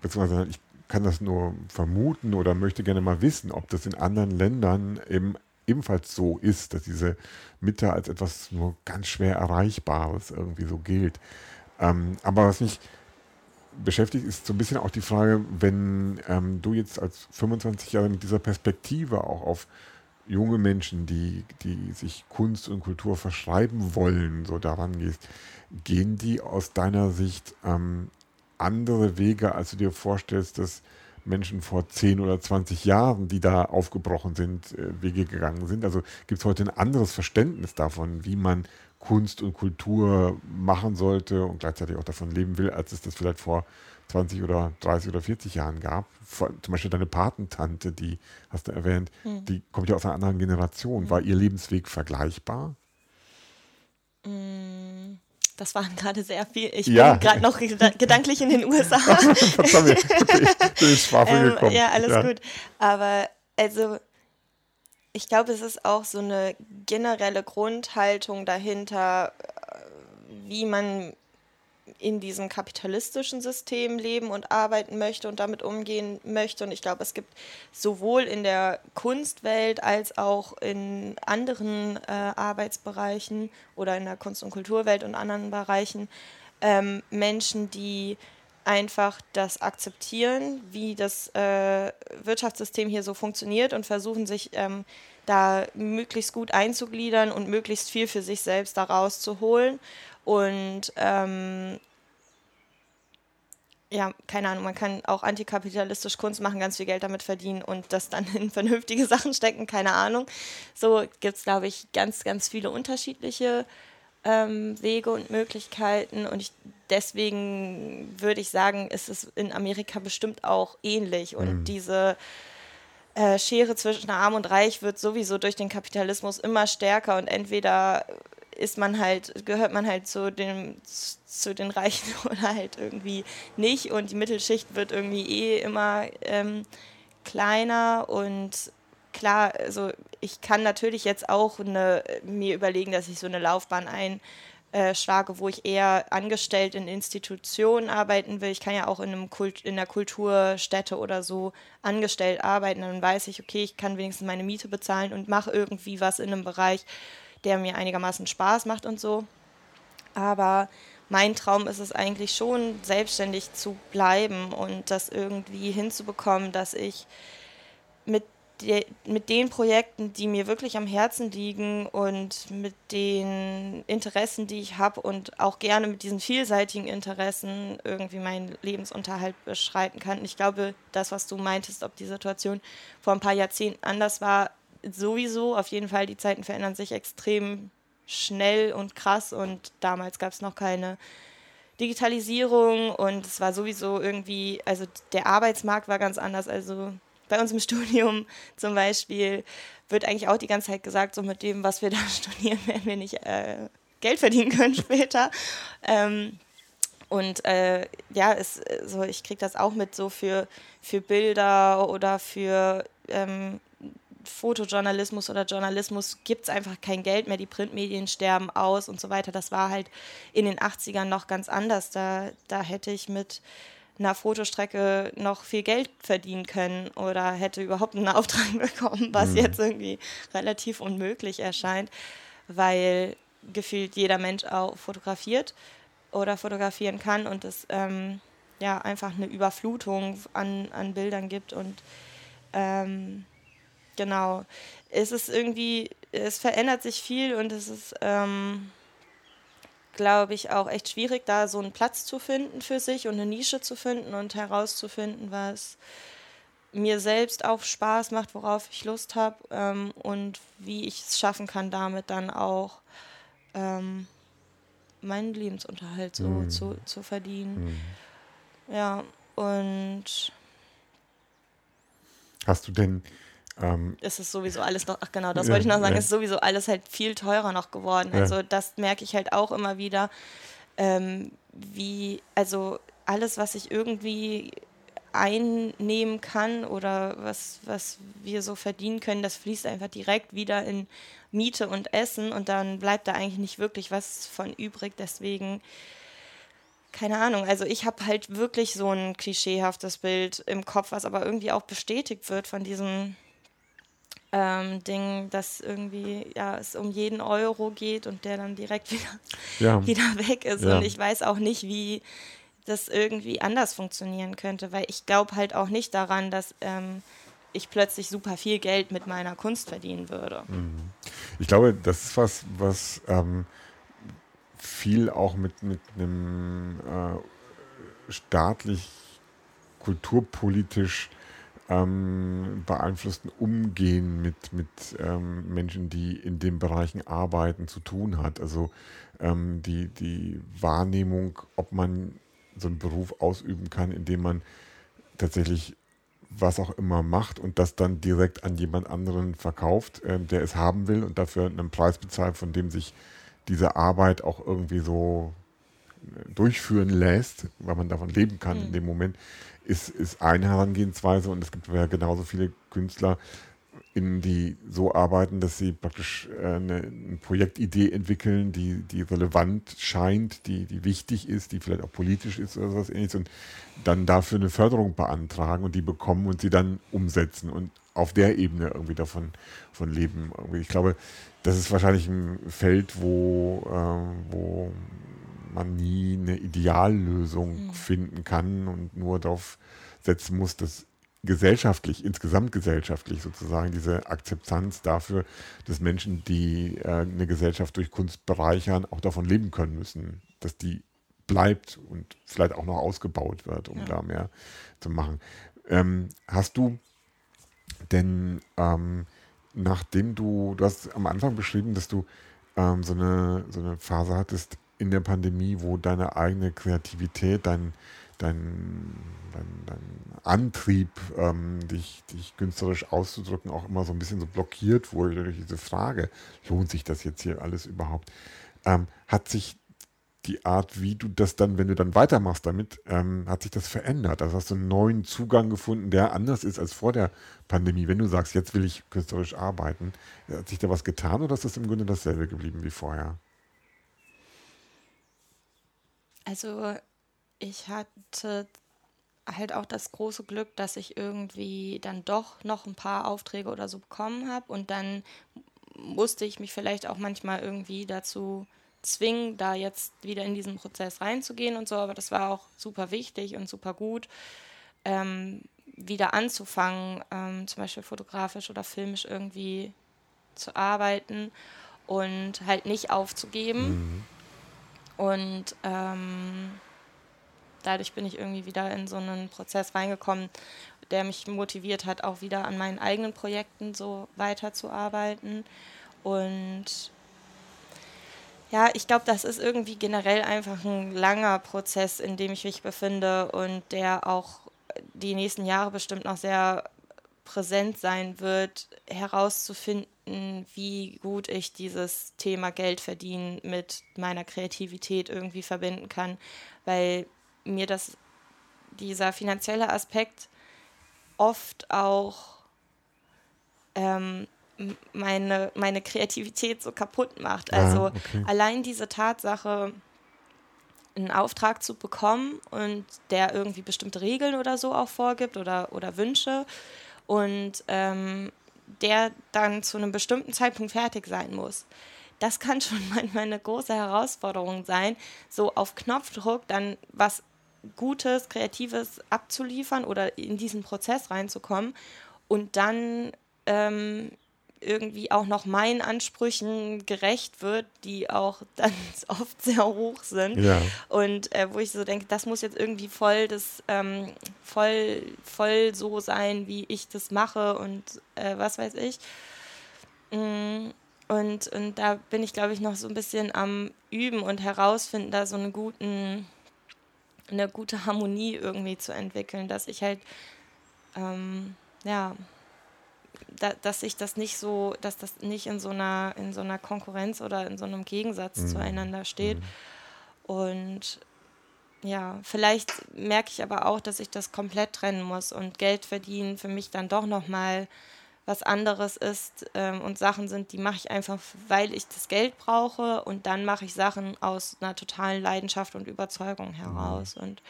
S1: beziehungsweise ich kann das nur vermuten oder möchte gerne mal wissen, ob das in anderen Ländern eben ebenfalls so ist, dass diese Mitte als etwas nur ganz schwer Erreichbares irgendwie so gilt. Ähm, aber was mich beschäftigt, ist so ein bisschen auch die Frage, wenn ähm, du jetzt als 25 Jahre mit dieser Perspektive auch auf junge Menschen, die, die sich Kunst und Kultur verschreiben wollen, so daran gehst, gehen die aus deiner Sicht ähm, andere Wege, als du dir vorstellst, dass Menschen vor 10 oder 20 Jahren, die da aufgebrochen sind, äh, Wege gegangen sind. Also gibt es heute ein anderes Verständnis davon, wie man Kunst und Kultur machen sollte und gleichzeitig auch davon leben will, als es das vielleicht vor 20 oder 30 oder 40 Jahren gab. Zum Beispiel deine Patentante, die hast du erwähnt, hm. die kommt ja aus einer anderen Generation. War hm. ihr Lebensweg vergleichbar?
S2: Hm. Das waren gerade sehr viel. Ich ja. bin gerade noch gedanklich in den USA. Okay, bin ähm, gekommen. Ja, alles ja. gut. Aber also, ich glaube, es ist auch so eine generelle Grundhaltung dahinter, äh, wie man in diesem kapitalistischen System leben und arbeiten möchte und damit umgehen möchte. Und ich glaube, es gibt sowohl in der Kunstwelt als auch in anderen äh, Arbeitsbereichen oder in der Kunst- und Kulturwelt und anderen Bereichen ähm, Menschen, die einfach das akzeptieren, wie das äh, Wirtschaftssystem hier so funktioniert und versuchen sich ähm, da möglichst gut einzugliedern und möglichst viel für sich selbst daraus zu holen. Und ähm, ja, keine Ahnung, man kann auch antikapitalistisch Kunst machen, ganz viel Geld damit verdienen und das dann in vernünftige Sachen stecken, keine Ahnung. So gibt es, glaube ich, ganz, ganz viele unterschiedliche ähm, Wege und Möglichkeiten und ich, deswegen würde ich sagen, ist es in Amerika bestimmt auch ähnlich und mhm. diese äh, Schere zwischen Arm und Reich wird sowieso durch den Kapitalismus immer stärker und entweder ist man halt, gehört man halt zu, dem, zu den Reichen oder halt irgendwie nicht. Und die Mittelschicht wird irgendwie eh immer ähm, kleiner und klar, also ich kann natürlich jetzt auch eine, mir überlegen, dass ich so eine Laufbahn einschlage, wo ich eher angestellt in Institutionen arbeiten will. Ich kann ja auch in, einem Kult, in einer Kulturstätte oder so angestellt arbeiten. Dann weiß ich, okay, ich kann wenigstens meine Miete bezahlen und mache irgendwie was in einem Bereich, der mir einigermaßen Spaß macht und so. Aber mein Traum ist es eigentlich schon, selbstständig zu bleiben und das irgendwie hinzubekommen, dass ich mit, de, mit den Projekten, die mir wirklich am Herzen liegen und mit den Interessen, die ich habe und auch gerne mit diesen vielseitigen Interessen irgendwie meinen Lebensunterhalt beschreiten kann. Ich glaube, das, was du meintest, ob die Situation vor ein paar Jahrzehnten anders war, sowieso, auf jeden Fall, die Zeiten verändern sich extrem schnell und krass und damals gab es noch keine Digitalisierung und es war sowieso irgendwie, also der Arbeitsmarkt war ganz anders. Also bei uns im Studium zum Beispiel wird eigentlich auch die ganze Zeit gesagt, so mit dem, was wir da studieren, werden wir nicht äh, Geld verdienen können später. ähm, und äh, ja, es, so, ich kriege das auch mit so für, für Bilder oder für ähm, Fotojournalismus oder Journalismus gibt es einfach kein Geld mehr, die Printmedien sterben aus und so weiter. Das war halt in den 80ern noch ganz anders. Da, da hätte ich mit einer Fotostrecke noch viel Geld verdienen können oder hätte überhaupt einen Auftrag bekommen, was mhm. jetzt irgendwie relativ unmöglich erscheint, weil gefühlt jeder Mensch auch fotografiert oder fotografieren kann und es ähm, ja einfach eine Überflutung an, an Bildern gibt und ähm, genau. Es ist irgendwie, es verändert sich viel und es ist, ähm, glaube ich, auch echt schwierig, da so einen Platz zu finden für sich und eine Nische zu finden und herauszufinden, was mir selbst auch Spaß macht, worauf ich Lust habe ähm, und wie ich es schaffen kann, damit dann auch ähm, meinen Lebensunterhalt so mm. zu, zu verdienen. Mm. Ja, und
S1: Hast du denn
S2: ähm, ist es sowieso alles noch, ach genau, das wollte ich noch sagen, ja. ist sowieso alles halt viel teurer noch geworden. Ja. Also das merke ich halt auch immer wieder, ähm, wie, also alles, was ich irgendwie einnehmen kann oder was, was wir so verdienen können, das fließt einfach direkt wieder in Miete und Essen und dann bleibt da eigentlich nicht wirklich was von übrig. Deswegen, keine Ahnung, also ich habe halt wirklich so ein klischeehaftes Bild im Kopf, was aber irgendwie auch bestätigt wird von diesem ähm, Ding, dass irgendwie ja, es um jeden Euro geht und der dann direkt wieder, ja. wieder weg ist. Ja. Und ich weiß auch nicht, wie das irgendwie anders funktionieren könnte, weil ich glaube halt auch nicht daran, dass ähm, ich plötzlich super viel Geld mit meiner Kunst verdienen würde. Mhm.
S1: Ich glaube, das ist was, was ähm, viel auch mit, mit einem äh, staatlich kulturpolitisch ähm, beeinflussten Umgehen mit, mit ähm, Menschen, die in den Bereichen arbeiten, zu tun hat. Also ähm, die, die Wahrnehmung, ob man so einen Beruf ausüben kann, indem man tatsächlich was auch immer macht und das dann direkt an jemand anderen verkauft, äh, der es haben will und dafür einen Preis bezahlt, von dem sich diese Arbeit auch irgendwie so äh, durchführen lässt, weil man davon leben kann mhm. in dem Moment, ist, ist eine Herangehensweise und es gibt ja genauso viele Künstler, in die so arbeiten, dass sie praktisch äh, eine, eine, Projektidee entwickeln, die, die relevant scheint, die, die wichtig ist, die vielleicht auch politisch ist oder sowas ähnliches und dann dafür eine Förderung beantragen und die bekommen und sie dann umsetzen und auf der Ebene irgendwie davon von leben. Ich glaube, das ist wahrscheinlich ein Feld, wo, äh, wo man nie eine Ideallösung mhm. finden kann und nur darauf setzen muss, dass gesellschaftlich, insgesamt gesellschaftlich sozusagen diese Akzeptanz dafür, dass Menschen, die äh, eine Gesellschaft durch Kunst bereichern, auch davon leben können müssen, dass die bleibt und vielleicht auch noch ausgebaut wird, um ja. da mehr zu machen. Ähm, hast du denn, ähm, nachdem du, du hast am Anfang beschrieben, dass du ähm, so, eine, so eine Phase hattest in der Pandemie, wo deine eigene Kreativität, dein, dein, dein, dein Antrieb, ähm, dich, dich künstlerisch auszudrücken, auch immer so ein bisschen so blockiert wurde durch diese Frage, lohnt sich das jetzt hier alles überhaupt? Ähm, hat sich die Art, wie du das dann, wenn du dann weitermachst damit, ähm, hat sich das verändert? Also hast du einen neuen Zugang gefunden, der anders ist als vor der Pandemie. Wenn du sagst, jetzt will ich künstlerisch arbeiten, hat sich da was getan oder ist das im Grunde dasselbe geblieben wie vorher?
S2: Also ich hatte halt auch das große Glück, dass ich irgendwie dann doch noch ein paar Aufträge oder so bekommen habe und dann musste ich mich vielleicht auch manchmal irgendwie dazu zwingen, da jetzt wieder in diesen Prozess reinzugehen und so, aber das war auch super wichtig und super gut, ähm, wieder anzufangen, ähm, zum Beispiel fotografisch oder filmisch irgendwie zu arbeiten und halt nicht aufzugeben. Mhm. Und ähm, dadurch bin ich irgendwie wieder in so einen Prozess reingekommen, der mich motiviert hat, auch wieder an meinen eigenen Projekten so weiterzuarbeiten. Und ja, ich glaube, das ist irgendwie generell einfach ein langer Prozess, in dem ich mich befinde und der auch die nächsten Jahre bestimmt noch sehr präsent sein wird, herauszufinden, wie gut ich dieses Thema Geld verdienen mit meiner Kreativität irgendwie verbinden kann, weil mir das, dieser finanzielle Aspekt oft auch ähm, meine, meine Kreativität so kaputt macht. Ah, also okay. allein diese Tatsache, einen Auftrag zu bekommen und der irgendwie bestimmte Regeln oder so auch vorgibt oder, oder Wünsche und ähm, der dann zu einem bestimmten Zeitpunkt fertig sein muss. Das kann schon manchmal eine große Herausforderung sein, so auf Knopfdruck dann was Gutes, Kreatives abzuliefern oder in diesen Prozess reinzukommen und dann ähm, irgendwie auch noch meinen Ansprüchen gerecht wird, die auch dann oft sehr hoch sind. Ja. Und äh, wo ich so denke, das muss jetzt irgendwie voll das ähm, voll, voll so sein, wie ich das mache und äh, was weiß ich. Mm, und, und da bin ich, glaube ich, noch so ein bisschen am Üben und herausfinden, da so einen guten eine gute Harmonie irgendwie zu entwickeln, dass ich halt ähm, ja da, dass sich das nicht so, dass das nicht in so einer, in so einer Konkurrenz oder in so einem Gegensatz mhm. zueinander steht. Mhm. Und ja, vielleicht merke ich aber auch, dass ich das komplett trennen muss und Geld verdienen für mich dann doch nochmal was anderes ist ähm, und Sachen sind, die mache ich einfach, weil ich das Geld brauche und dann mache ich Sachen aus einer totalen Leidenschaft und Überzeugung heraus. Mhm. Und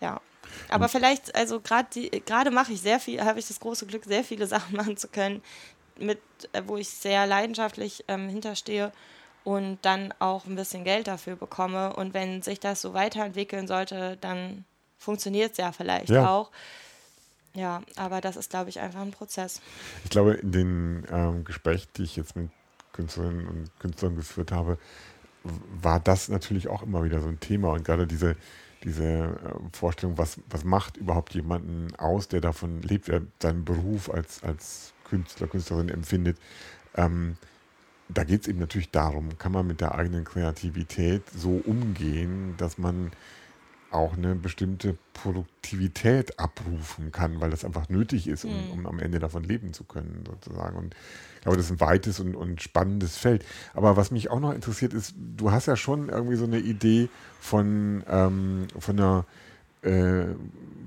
S2: ja. Aber vielleicht, also gerade mache ich sehr viel, habe ich das große Glück, sehr viele Sachen machen zu können, mit, äh, wo ich sehr leidenschaftlich ähm, hinterstehe und dann auch ein bisschen Geld dafür bekomme. Und wenn sich das so weiterentwickeln sollte, dann funktioniert es ja vielleicht ja. auch. Ja, aber das ist, glaube ich, einfach ein Prozess.
S1: Ich glaube, in den ähm, Gesprächen, die ich jetzt mit Künstlerinnen und Künstlern geführt habe, war das natürlich auch immer wieder so ein Thema. Und gerade diese, diese äh, Vorstellung, was, was macht überhaupt jemanden aus, der davon lebt, der seinen Beruf als, als Künstler, Künstlerin empfindet. Ähm, da geht es eben natürlich darum, kann man mit der eigenen Kreativität so umgehen, dass man auch eine bestimmte Produktivität abrufen kann, weil das einfach nötig ist, um, mhm. um, am Ende davon leben zu können, sozusagen. Und ich glaube, das ist ein weites und, und spannendes Feld. Aber was mich auch noch interessiert ist, du hast ja schon irgendwie so eine Idee von, ähm, von einer äh,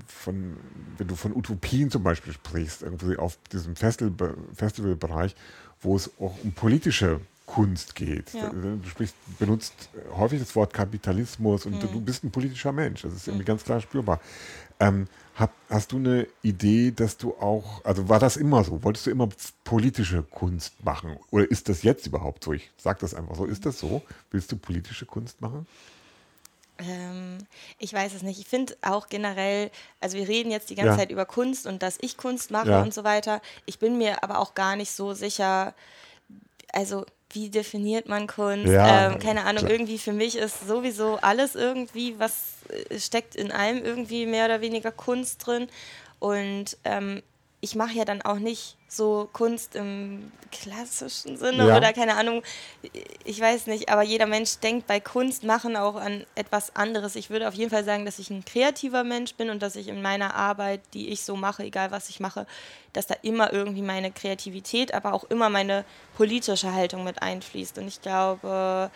S1: von, wenn du von Utopien zum Beispiel sprichst, irgendwie auf diesem Festival, Festivalbereich, wo es auch um politische Kunst geht. Ja. Du sprichst, benutzt häufig das Wort Kapitalismus und mhm. du bist ein politischer Mensch. Das ist irgendwie mhm. ganz klar spürbar. Ähm, hab, hast du eine Idee, dass du auch, also war das immer so? Wolltest du immer politische Kunst machen? Oder ist das jetzt überhaupt so? Ich sage das einfach so. Ist das so? Willst du politische Kunst machen?
S2: Ähm, ich weiß es nicht. Ich finde auch generell, also wir reden jetzt die ganze ja. Zeit über Kunst und dass ich Kunst mache ja. und so weiter. Ich bin mir aber auch gar nicht so sicher, also wie definiert man Kunst? Ja, ähm, keine Ahnung, klar. irgendwie für mich ist sowieso alles irgendwie, was äh, steckt in allem irgendwie mehr oder weniger Kunst drin. Und ähm, ich mache ja dann auch nicht so Kunst im klassischen Sinne ja. oder keine Ahnung, ich weiß nicht, aber jeder Mensch denkt bei Kunst machen auch an etwas anderes. Ich würde auf jeden Fall sagen, dass ich ein kreativer Mensch bin und dass ich in meiner Arbeit, die ich so mache, egal was ich mache, dass da immer irgendwie meine Kreativität, aber auch immer meine politische Haltung mit einfließt. Und ich glaube,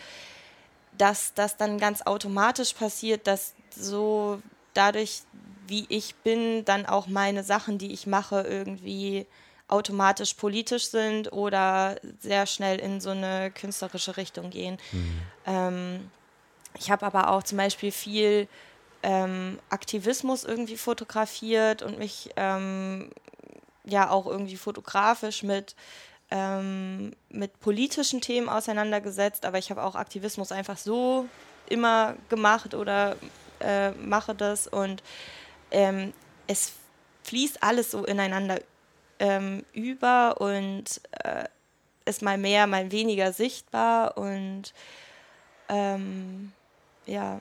S2: dass das dann ganz automatisch passiert, dass so dadurch wie ich bin, dann auch meine Sachen, die ich mache, irgendwie automatisch politisch sind oder sehr schnell in so eine künstlerische Richtung gehen. Mhm. Ähm, ich habe aber auch zum Beispiel viel ähm, Aktivismus irgendwie fotografiert und mich ähm, ja auch irgendwie fotografisch mit, ähm, mit politischen Themen auseinandergesetzt, aber ich habe auch Aktivismus einfach so immer gemacht oder äh, mache das und ähm, es fließt alles so ineinander ähm, über und äh, ist mal mehr, mal weniger sichtbar und ähm, ja.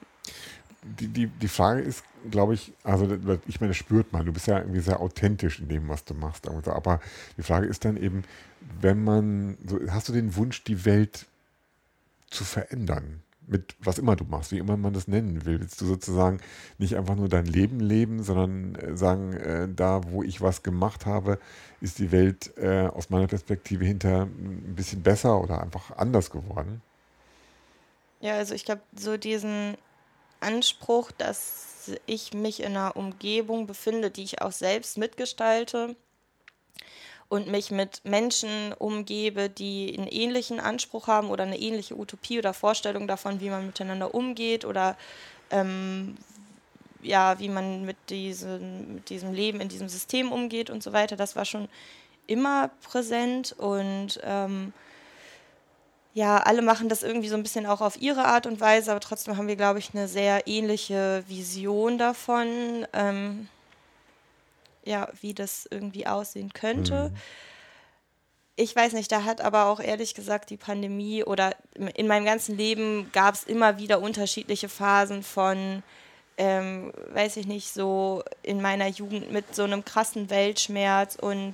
S1: Die, die, die Frage ist, glaube ich, also ich meine, das spürt man, du bist ja irgendwie sehr authentisch in dem, was du machst. Aber die Frage ist dann eben, wenn man, so, hast du den Wunsch, die Welt zu verändern? Mit was immer du machst, wie immer man das nennen will. Willst du sozusagen nicht einfach nur dein Leben leben, sondern äh, sagen, äh, da wo ich was gemacht habe, ist die Welt äh, aus meiner Perspektive hinter ein bisschen besser oder einfach anders geworden?
S2: Ja, also ich glaube, so diesen Anspruch, dass ich mich in einer Umgebung befinde, die ich auch selbst mitgestalte, und mich mit Menschen umgebe, die einen ähnlichen Anspruch haben oder eine ähnliche Utopie oder Vorstellung davon, wie man miteinander umgeht oder ähm, ja, wie man mit diesem, mit diesem Leben in diesem System umgeht und so weiter. Das war schon immer präsent und ähm, ja, alle machen das irgendwie so ein bisschen auch auf ihre Art und Weise, aber trotzdem haben wir, glaube ich, eine sehr ähnliche Vision davon. Ähm, ja, wie das irgendwie aussehen könnte. Mhm. Ich weiß nicht, da hat aber auch ehrlich gesagt die Pandemie oder in meinem ganzen Leben gab es immer wieder unterschiedliche Phasen von, ähm, weiß ich nicht, so in meiner Jugend mit so einem krassen Weltschmerz und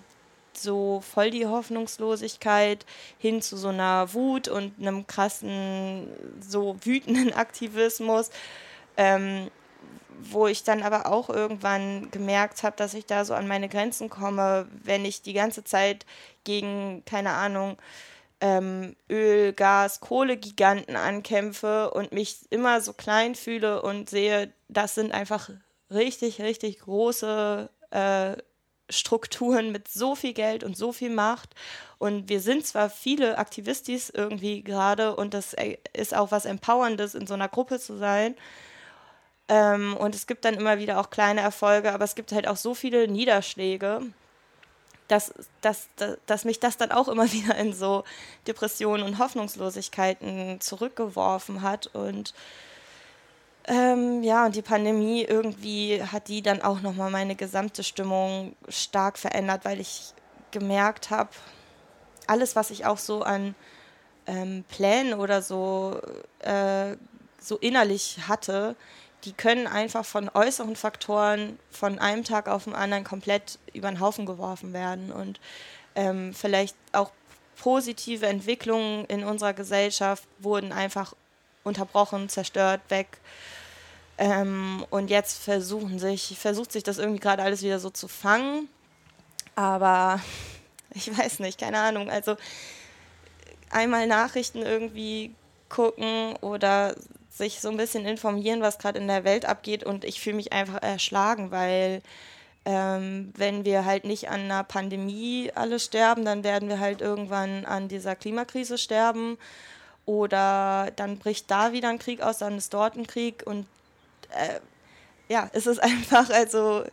S2: so voll die Hoffnungslosigkeit hin zu so einer Wut und einem krassen, so wütenden Aktivismus. Ähm, wo ich dann aber auch irgendwann gemerkt habe, dass ich da so an meine Grenzen komme, wenn ich die ganze Zeit gegen, keine Ahnung, ähm, Öl, Gas, Kohlegiganten ankämpfe und mich immer so klein fühle und sehe, das sind einfach richtig, richtig große äh, Strukturen mit so viel Geld und so viel Macht. Und wir sind zwar viele Aktivistis irgendwie gerade und das ist auch was Empowerndes, in so einer Gruppe zu sein. Ähm, und es gibt dann immer wieder auch kleine Erfolge, aber es gibt halt auch so viele Niederschläge dass, dass, dass, dass mich das dann auch immer wieder in so Depressionen und Hoffnungslosigkeiten zurückgeworfen hat. Und ähm, ja, und die Pandemie irgendwie hat die dann auch nochmal meine gesamte Stimmung stark verändert, weil ich gemerkt habe, alles, was ich auch so an ähm, Plänen oder so, äh, so innerlich hatte, die können einfach von äußeren Faktoren von einem Tag auf den anderen komplett über den Haufen geworfen werden und ähm, vielleicht auch positive Entwicklungen in unserer Gesellschaft wurden einfach unterbrochen, zerstört, weg. Ähm, und jetzt versuchen sich, versucht sich das irgendwie gerade alles wieder so zu fangen. Aber ich weiß nicht, keine Ahnung. Also einmal Nachrichten irgendwie gucken oder sich so ein bisschen informieren, was gerade in der Welt abgeht. Und ich fühle mich einfach erschlagen, weil ähm, wenn wir halt nicht an einer Pandemie alle sterben, dann werden wir halt irgendwann an dieser Klimakrise sterben. Oder dann bricht da wieder ein Krieg aus, dann ist dort ein Krieg. Und äh, ja, es ist einfach, also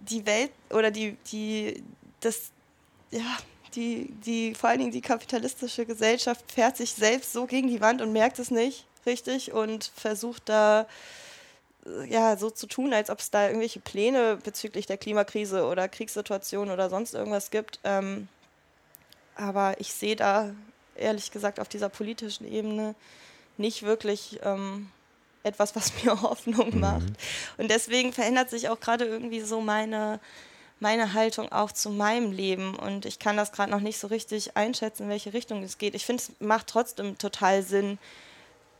S2: die Welt oder die, die, das, ja, die, die, vor allen Dingen die kapitalistische Gesellschaft fährt sich selbst so gegen die Wand und merkt es nicht richtig und versucht da ja so zu tun, als ob es da irgendwelche Pläne bezüglich der Klimakrise oder Kriegssituation oder sonst irgendwas gibt. Ähm, aber ich sehe da ehrlich gesagt auf dieser politischen Ebene nicht wirklich ähm, etwas, was mir Hoffnung mhm. macht. Und deswegen verändert sich auch gerade irgendwie so meine, meine Haltung auch zu meinem Leben. Und ich kann das gerade noch nicht so richtig einschätzen, in welche Richtung es geht. Ich finde, es macht trotzdem total Sinn,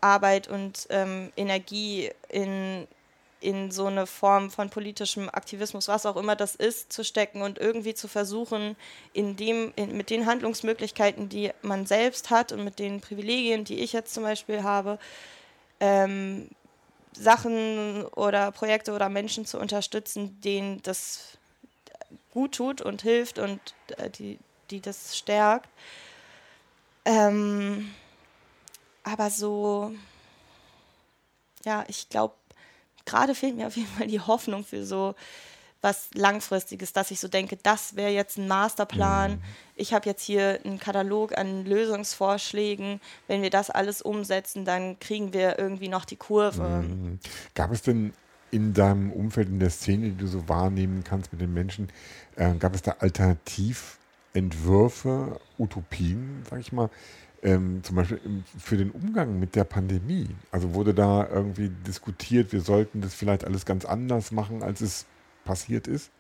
S2: Arbeit und ähm, Energie in, in so eine Form von politischem Aktivismus, was auch immer das ist, zu stecken und irgendwie zu versuchen, in dem, in, mit den Handlungsmöglichkeiten, die man selbst hat und mit den Privilegien, die ich jetzt zum Beispiel habe, ähm, Sachen oder Projekte oder Menschen zu unterstützen, denen das gut tut und hilft und äh, die, die das stärkt. Ähm, aber so, ja, ich glaube, gerade fehlt mir auf jeden Fall die Hoffnung für so was Langfristiges, dass ich so denke, das wäre jetzt ein Masterplan. Mhm. Ich habe jetzt hier einen Katalog an Lösungsvorschlägen. Wenn wir das alles umsetzen, dann kriegen wir irgendwie noch die Kurve.
S1: Mhm. Gab es denn in deinem Umfeld, in der Szene, die du so wahrnehmen kannst mit den Menschen, äh, gab es da Alternativentwürfe, Utopien, sag ich mal, ähm, zum Beispiel für den Umgang mit der Pandemie. Also wurde da irgendwie diskutiert, wir sollten das vielleicht alles ganz anders machen, als es passiert ist?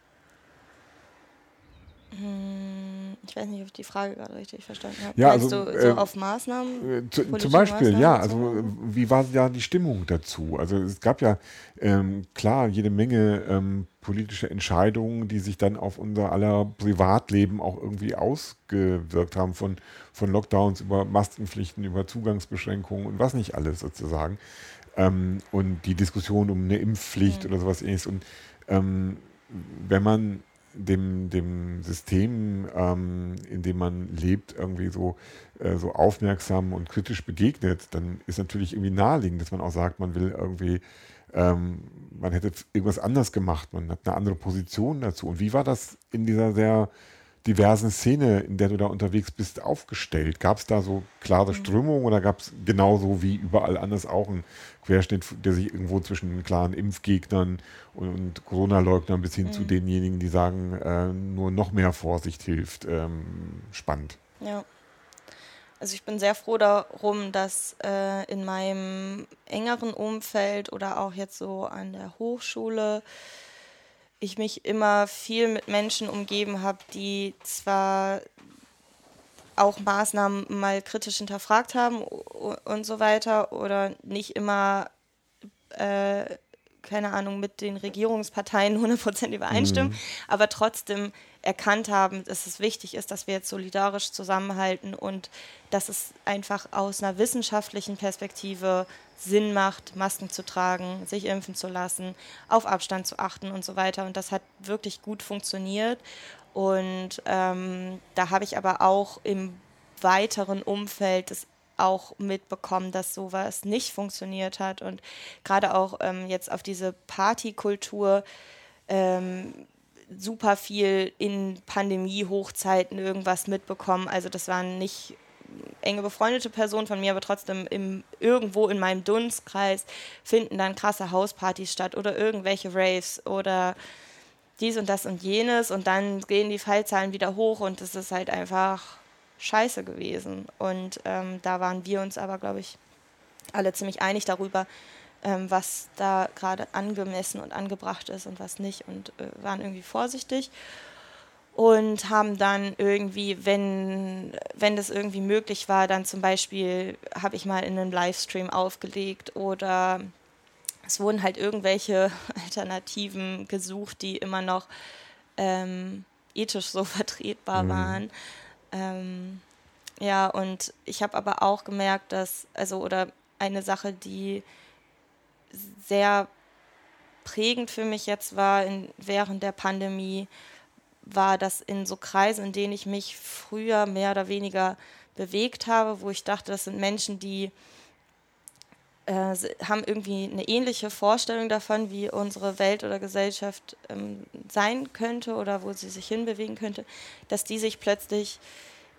S2: Hm, ich weiß nicht, ob ich die Frage gerade richtig verstanden habe.
S1: Ja, Meinst
S2: also, du so äh, auf Maßnahmen?
S1: Äh, zu, zum Beispiel, Maßnahmen ja. Also wie war ja die Stimmung dazu? Also es gab ja ähm, klar jede Menge ähm, politische Entscheidungen, die sich dann auf unser aller Privatleben auch irgendwie ausgewirkt haben, von, von Lockdowns über Maskenpflichten, über Zugangsbeschränkungen und was nicht alles sozusagen. Ähm, und die Diskussion um eine Impfpflicht mhm. oder sowas ähnliches. Und ähm, wenn man dem, dem System, ähm, in dem man lebt, irgendwie so, äh, so aufmerksam und kritisch begegnet, dann ist natürlich irgendwie naheliegend, dass man auch sagt, man will irgendwie, ähm, man hätte irgendwas anders gemacht, man hat eine andere Position dazu. Und wie war das in dieser sehr diversen Szene, in der du da unterwegs bist, aufgestellt? Gab es da so klare mhm. Strömungen oder gab es genauso wie überall anders auch einen Querschnitt, der sich irgendwo zwischen klaren Impfgegnern und, und Corona-Leugnern bis hin mhm. zu denjenigen, die sagen, äh, nur noch mehr Vorsicht hilft, ähm, spannend?
S2: Ja. Also ich bin sehr froh darum, dass äh, in meinem engeren Umfeld oder auch jetzt so an der Hochschule ich mich immer viel mit Menschen umgeben habe, die zwar auch Maßnahmen mal kritisch hinterfragt haben und so weiter oder nicht immer äh, keine Ahnung, mit den Regierungsparteien 100% übereinstimmen, mhm. aber trotzdem erkannt haben, dass es wichtig ist, dass wir jetzt solidarisch zusammenhalten und dass es einfach aus einer wissenschaftlichen Perspektive Sinn macht, Masken zu tragen, sich impfen zu lassen, auf Abstand zu achten und so weiter. Und das hat wirklich gut funktioniert. Und ähm, da habe ich aber auch im weiteren Umfeld das auch mitbekommen, dass sowas nicht funktioniert hat. Und gerade auch ähm, jetzt auf diese Partykultur ähm, super viel in Pandemie-Hochzeiten irgendwas mitbekommen. Also das waren nicht enge befreundete Personen von mir, aber trotzdem im, irgendwo in meinem Dunstkreis finden dann krasse Hauspartys statt oder irgendwelche Raves oder dies und das und jenes und dann gehen die Fallzahlen wieder hoch und es ist halt einfach scheiße gewesen. Und ähm, da waren wir uns aber, glaube ich, alle ziemlich einig darüber, ähm, was da gerade angemessen und angebracht ist und was nicht und äh, waren irgendwie vorsichtig und haben dann irgendwie, wenn, wenn das irgendwie möglich war, dann zum Beispiel habe ich mal in einem Livestream aufgelegt oder es wurden halt irgendwelche Alternativen gesucht, die immer noch ähm, ethisch so vertretbar mhm. waren. Ähm, ja, und ich habe aber auch gemerkt, dass, also, oder eine Sache, die sehr prägend für mich jetzt war in, während der Pandemie, war das in so Kreisen, in denen ich mich früher mehr oder weniger bewegt habe, wo ich dachte, das sind Menschen, die äh, haben irgendwie eine ähnliche Vorstellung davon, wie unsere Welt oder Gesellschaft ähm, sein könnte oder wo sie sich hinbewegen könnte, dass die sich plötzlich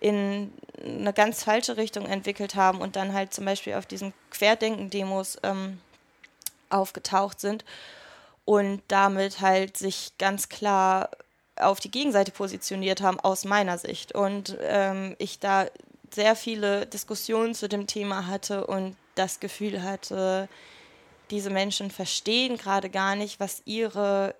S2: in eine ganz falsche Richtung entwickelt haben und dann halt zum Beispiel auf diesen Querdenken-Demos ähm, aufgetaucht sind und damit halt sich ganz klar auf die Gegenseite positioniert haben, aus meiner Sicht. Und ähm, ich da sehr viele Diskussionen zu dem Thema hatte und das Gefühl hatte, diese Menschen verstehen gerade gar nicht, was ihre,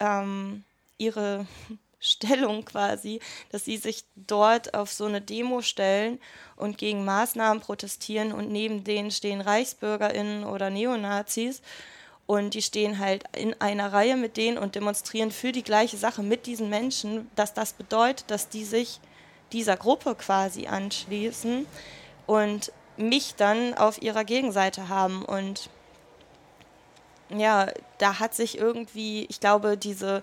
S2: ähm, ihre Stellung quasi, dass sie sich dort auf so eine Demo stellen und gegen Maßnahmen protestieren und neben denen stehen Reichsbürgerinnen oder Neonazis und die stehen halt in einer Reihe mit denen und demonstrieren für die gleiche Sache mit diesen Menschen, dass das bedeutet, dass die sich dieser Gruppe quasi anschließen und mich dann auf ihrer Gegenseite haben. Und ja, da hat sich irgendwie, ich glaube, diese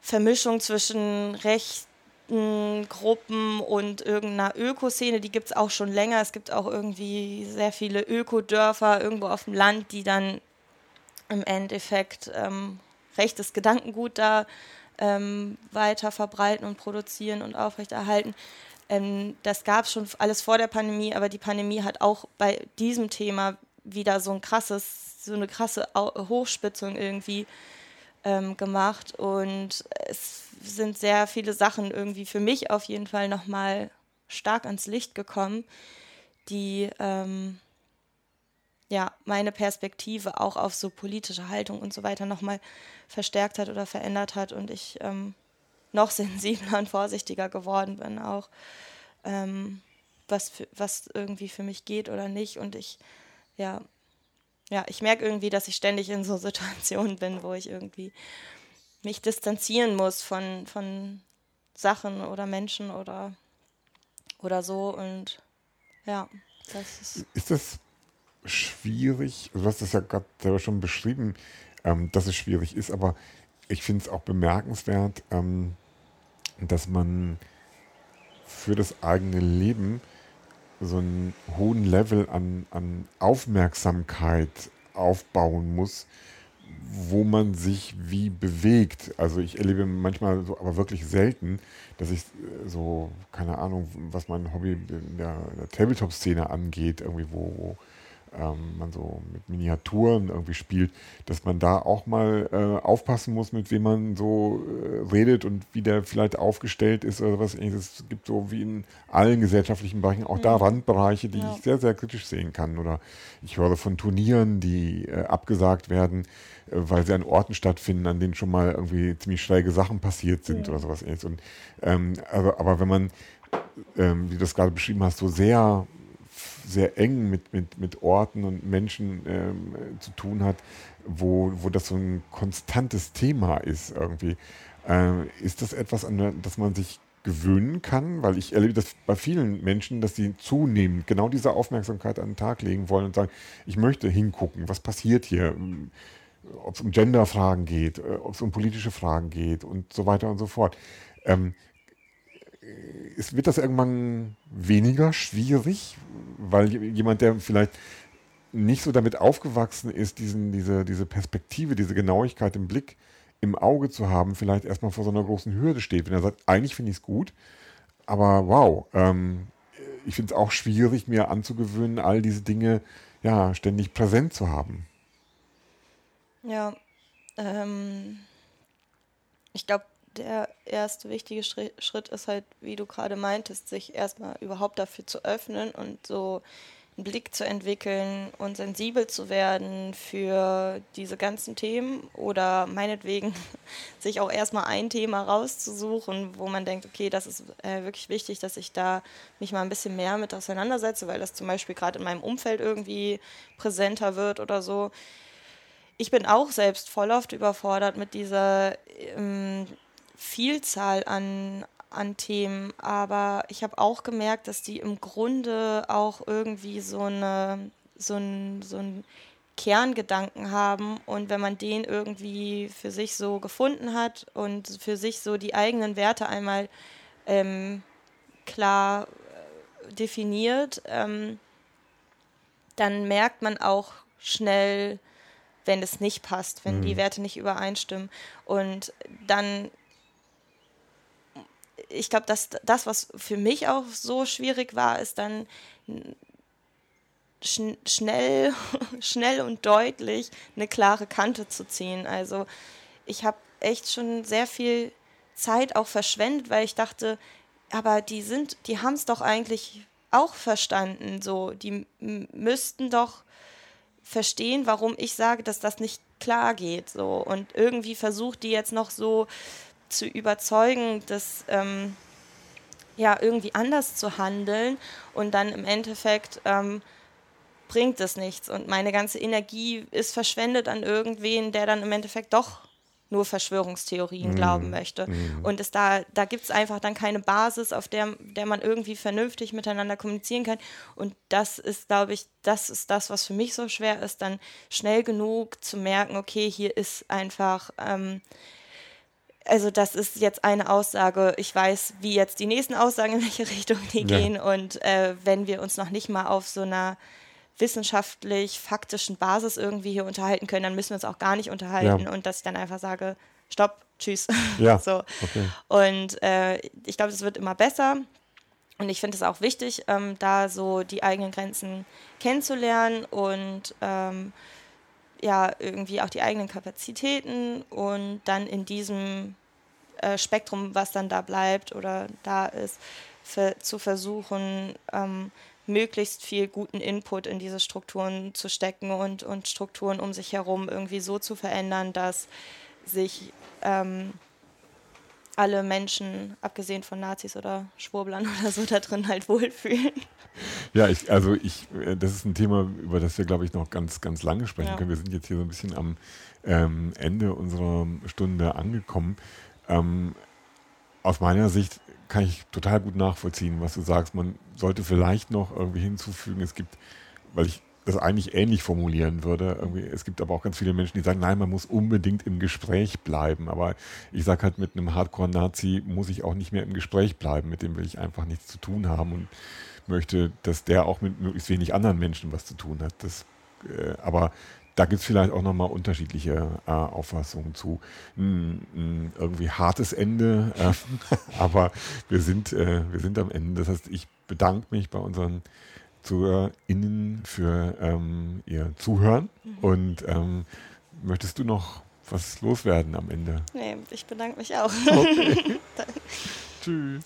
S2: Vermischung zwischen rechten Gruppen und irgendeiner Ökoszene, die gibt es auch schon länger. Es gibt auch irgendwie sehr viele Ökodörfer irgendwo auf dem Land, die dann im Endeffekt ähm, rechtes Gedankengut da ähm, weiter verbreiten und produzieren und aufrechterhalten. Ähm, das gab es schon alles vor der Pandemie, aber die Pandemie hat auch bei diesem Thema wieder so ein krasses, so eine krasse Hochspitzung irgendwie ähm, gemacht. Und es sind sehr viele Sachen irgendwie für mich auf jeden Fall nochmal stark ans Licht gekommen, die ähm, ja, meine Perspektive auch auf so politische Haltung und so weiter nochmal verstärkt hat oder verändert hat und ich ähm, noch sensibler und vorsichtiger geworden bin, auch ähm, was, für, was irgendwie für mich geht oder nicht. Und ich, ja, ja, ich merke irgendwie, dass ich ständig in so Situationen bin, wo ich irgendwie mich distanzieren muss von, von Sachen oder Menschen oder, oder so. Und ja, das ist.
S1: Ist das schwierig. Du hast es ja gerade selber schon beschrieben, ähm, dass es schwierig ist, aber ich finde es auch bemerkenswert, ähm, dass man für das eigene Leben so einen hohen Level an, an Aufmerksamkeit aufbauen muss, wo man sich wie bewegt. Also ich erlebe manchmal so, aber wirklich selten, dass ich äh, so, keine Ahnung, was mein Hobby in der, der Tabletop-Szene angeht, irgendwie wo, wo ähm, man so mit Miniaturen irgendwie spielt, dass man da auch mal äh, aufpassen muss, mit wem man so äh, redet und wie der vielleicht aufgestellt ist oder was ähnliches. Es gibt so wie in allen gesellschaftlichen Bereichen auch mhm. da Randbereiche, die ja. ich sehr, sehr kritisch sehen kann. Oder ich höre von Turnieren, die äh, abgesagt werden, äh, weil sie an Orten stattfinden, an denen schon mal irgendwie ziemlich schräge Sachen passiert sind ja. oder sowas ähnliches. Und, ähm, aber, aber wenn man, ähm, wie du das gerade beschrieben hast, so sehr sehr eng mit, mit, mit Orten und Menschen ähm, zu tun hat, wo, wo das so ein konstantes Thema ist irgendwie. Äh, ist das etwas, an das man sich gewöhnen kann, weil ich erlebe das bei vielen Menschen, dass sie zunehmend genau diese Aufmerksamkeit an den Tag legen wollen und sagen, ich möchte hingucken, was passiert hier, ob es um Genderfragen geht, äh, ob es um politische Fragen geht und so weiter und so fort. Ähm, ist, wird das irgendwann weniger schwierig, weil jemand, der vielleicht nicht so damit aufgewachsen ist, diesen, diese, diese Perspektive, diese Genauigkeit im Blick im Auge zu haben, vielleicht erstmal vor so einer großen Hürde steht, wenn er sagt, eigentlich finde ich es gut, aber wow, ähm, ich finde es auch schwierig, mir anzugewöhnen, all diese Dinge ja ständig präsent zu haben.
S2: Ja, ähm, ich glaube, der erste wichtige Schritt ist halt, wie du gerade meintest, sich erstmal überhaupt dafür zu öffnen und so einen Blick zu entwickeln und sensibel zu werden für diese ganzen Themen oder meinetwegen sich auch erstmal ein Thema rauszusuchen, wo man denkt, okay, das ist äh, wirklich wichtig, dass ich da mich mal ein bisschen mehr mit auseinandersetze, weil das zum Beispiel gerade in meinem Umfeld irgendwie präsenter wird oder so. Ich bin auch selbst voll oft überfordert mit dieser ähm, Vielzahl an, an Themen, aber ich habe auch gemerkt, dass die im Grunde auch irgendwie so eine so ein, so ein Kerngedanken haben und wenn man den irgendwie für sich so gefunden hat und für sich so die eigenen Werte einmal ähm, klar äh, definiert, ähm, dann merkt man auch schnell, wenn es nicht passt, wenn mhm. die Werte nicht übereinstimmen. Und dann ich glaube, dass das, was für mich auch so schwierig war, ist dann schn schnell, schnell und deutlich eine klare Kante zu ziehen. Also ich habe echt schon sehr viel Zeit auch verschwendet, weil ich dachte, aber die sind, die haben es doch eigentlich auch verstanden. So, die müssten doch verstehen, warum ich sage, dass das nicht klar geht. So und irgendwie versucht die jetzt noch so zu überzeugen, dass ähm, ja irgendwie anders zu handeln und dann im Endeffekt ähm, bringt es nichts und meine ganze Energie ist verschwendet an irgendwen, der dann im Endeffekt doch nur Verschwörungstheorien mm. glauben möchte. Mm. Und es da, da gibt es einfach dann keine Basis, auf der, der man irgendwie vernünftig miteinander kommunizieren kann. Und das ist, glaube ich, das ist das, was für mich so schwer ist, dann schnell genug zu merken, okay, hier ist einfach ähm, also das ist jetzt eine Aussage. Ich weiß, wie jetzt die nächsten Aussagen in welche Richtung die ja. gehen. Und äh, wenn wir uns noch nicht mal auf so einer wissenschaftlich faktischen Basis irgendwie hier unterhalten können, dann müssen wir uns auch gar nicht unterhalten. Ja. Und dass ich dann einfach sage, stopp, tschüss.
S1: Ja.
S2: so. Okay. Und äh, ich glaube, es wird immer besser. Und ich finde es auch wichtig, ähm, da so die eigenen Grenzen kennenzulernen und ähm, ja irgendwie auch die eigenen Kapazitäten und dann in diesem äh, Spektrum, was dann da bleibt oder da ist, für, zu versuchen, ähm, möglichst viel guten Input in diese Strukturen zu stecken und, und Strukturen um sich herum irgendwie so zu verändern, dass sich ähm, alle Menschen, abgesehen von Nazis oder Schwurblern oder so, da drin halt wohlfühlen.
S1: Ja, ich, also ich, äh, das ist ein Thema, über das wir, glaube ich, noch ganz, ganz lange sprechen ja. können. Wir sind jetzt hier so ein bisschen am ähm, Ende unserer Stunde angekommen. Ähm, aus meiner Sicht kann ich total gut nachvollziehen, was du sagst. Man sollte vielleicht noch irgendwie hinzufügen, es gibt, weil ich das eigentlich ähnlich formulieren würde. Irgendwie, es gibt aber auch ganz viele Menschen, die sagen, nein, man muss unbedingt im Gespräch bleiben. Aber ich sage halt, mit einem Hardcore-Nazi muss ich auch nicht mehr im Gespräch bleiben. Mit dem will ich einfach nichts zu tun haben und möchte, dass der auch mit möglichst wenig anderen Menschen was zu tun hat. Das, äh, aber da gibt es vielleicht auch nochmal unterschiedliche äh, Auffassungen zu. Ein, ein irgendwie hartes Ende, äh, aber wir sind, äh, wir sind am Ende. Das heißt, ich bedanke mich bei unseren ZuhörerInnen für ähm, ihr Zuhören. Mhm. Und ähm, möchtest du noch was loswerden am Ende?
S2: Nee, ich bedanke mich auch.
S1: Okay. Tschüss.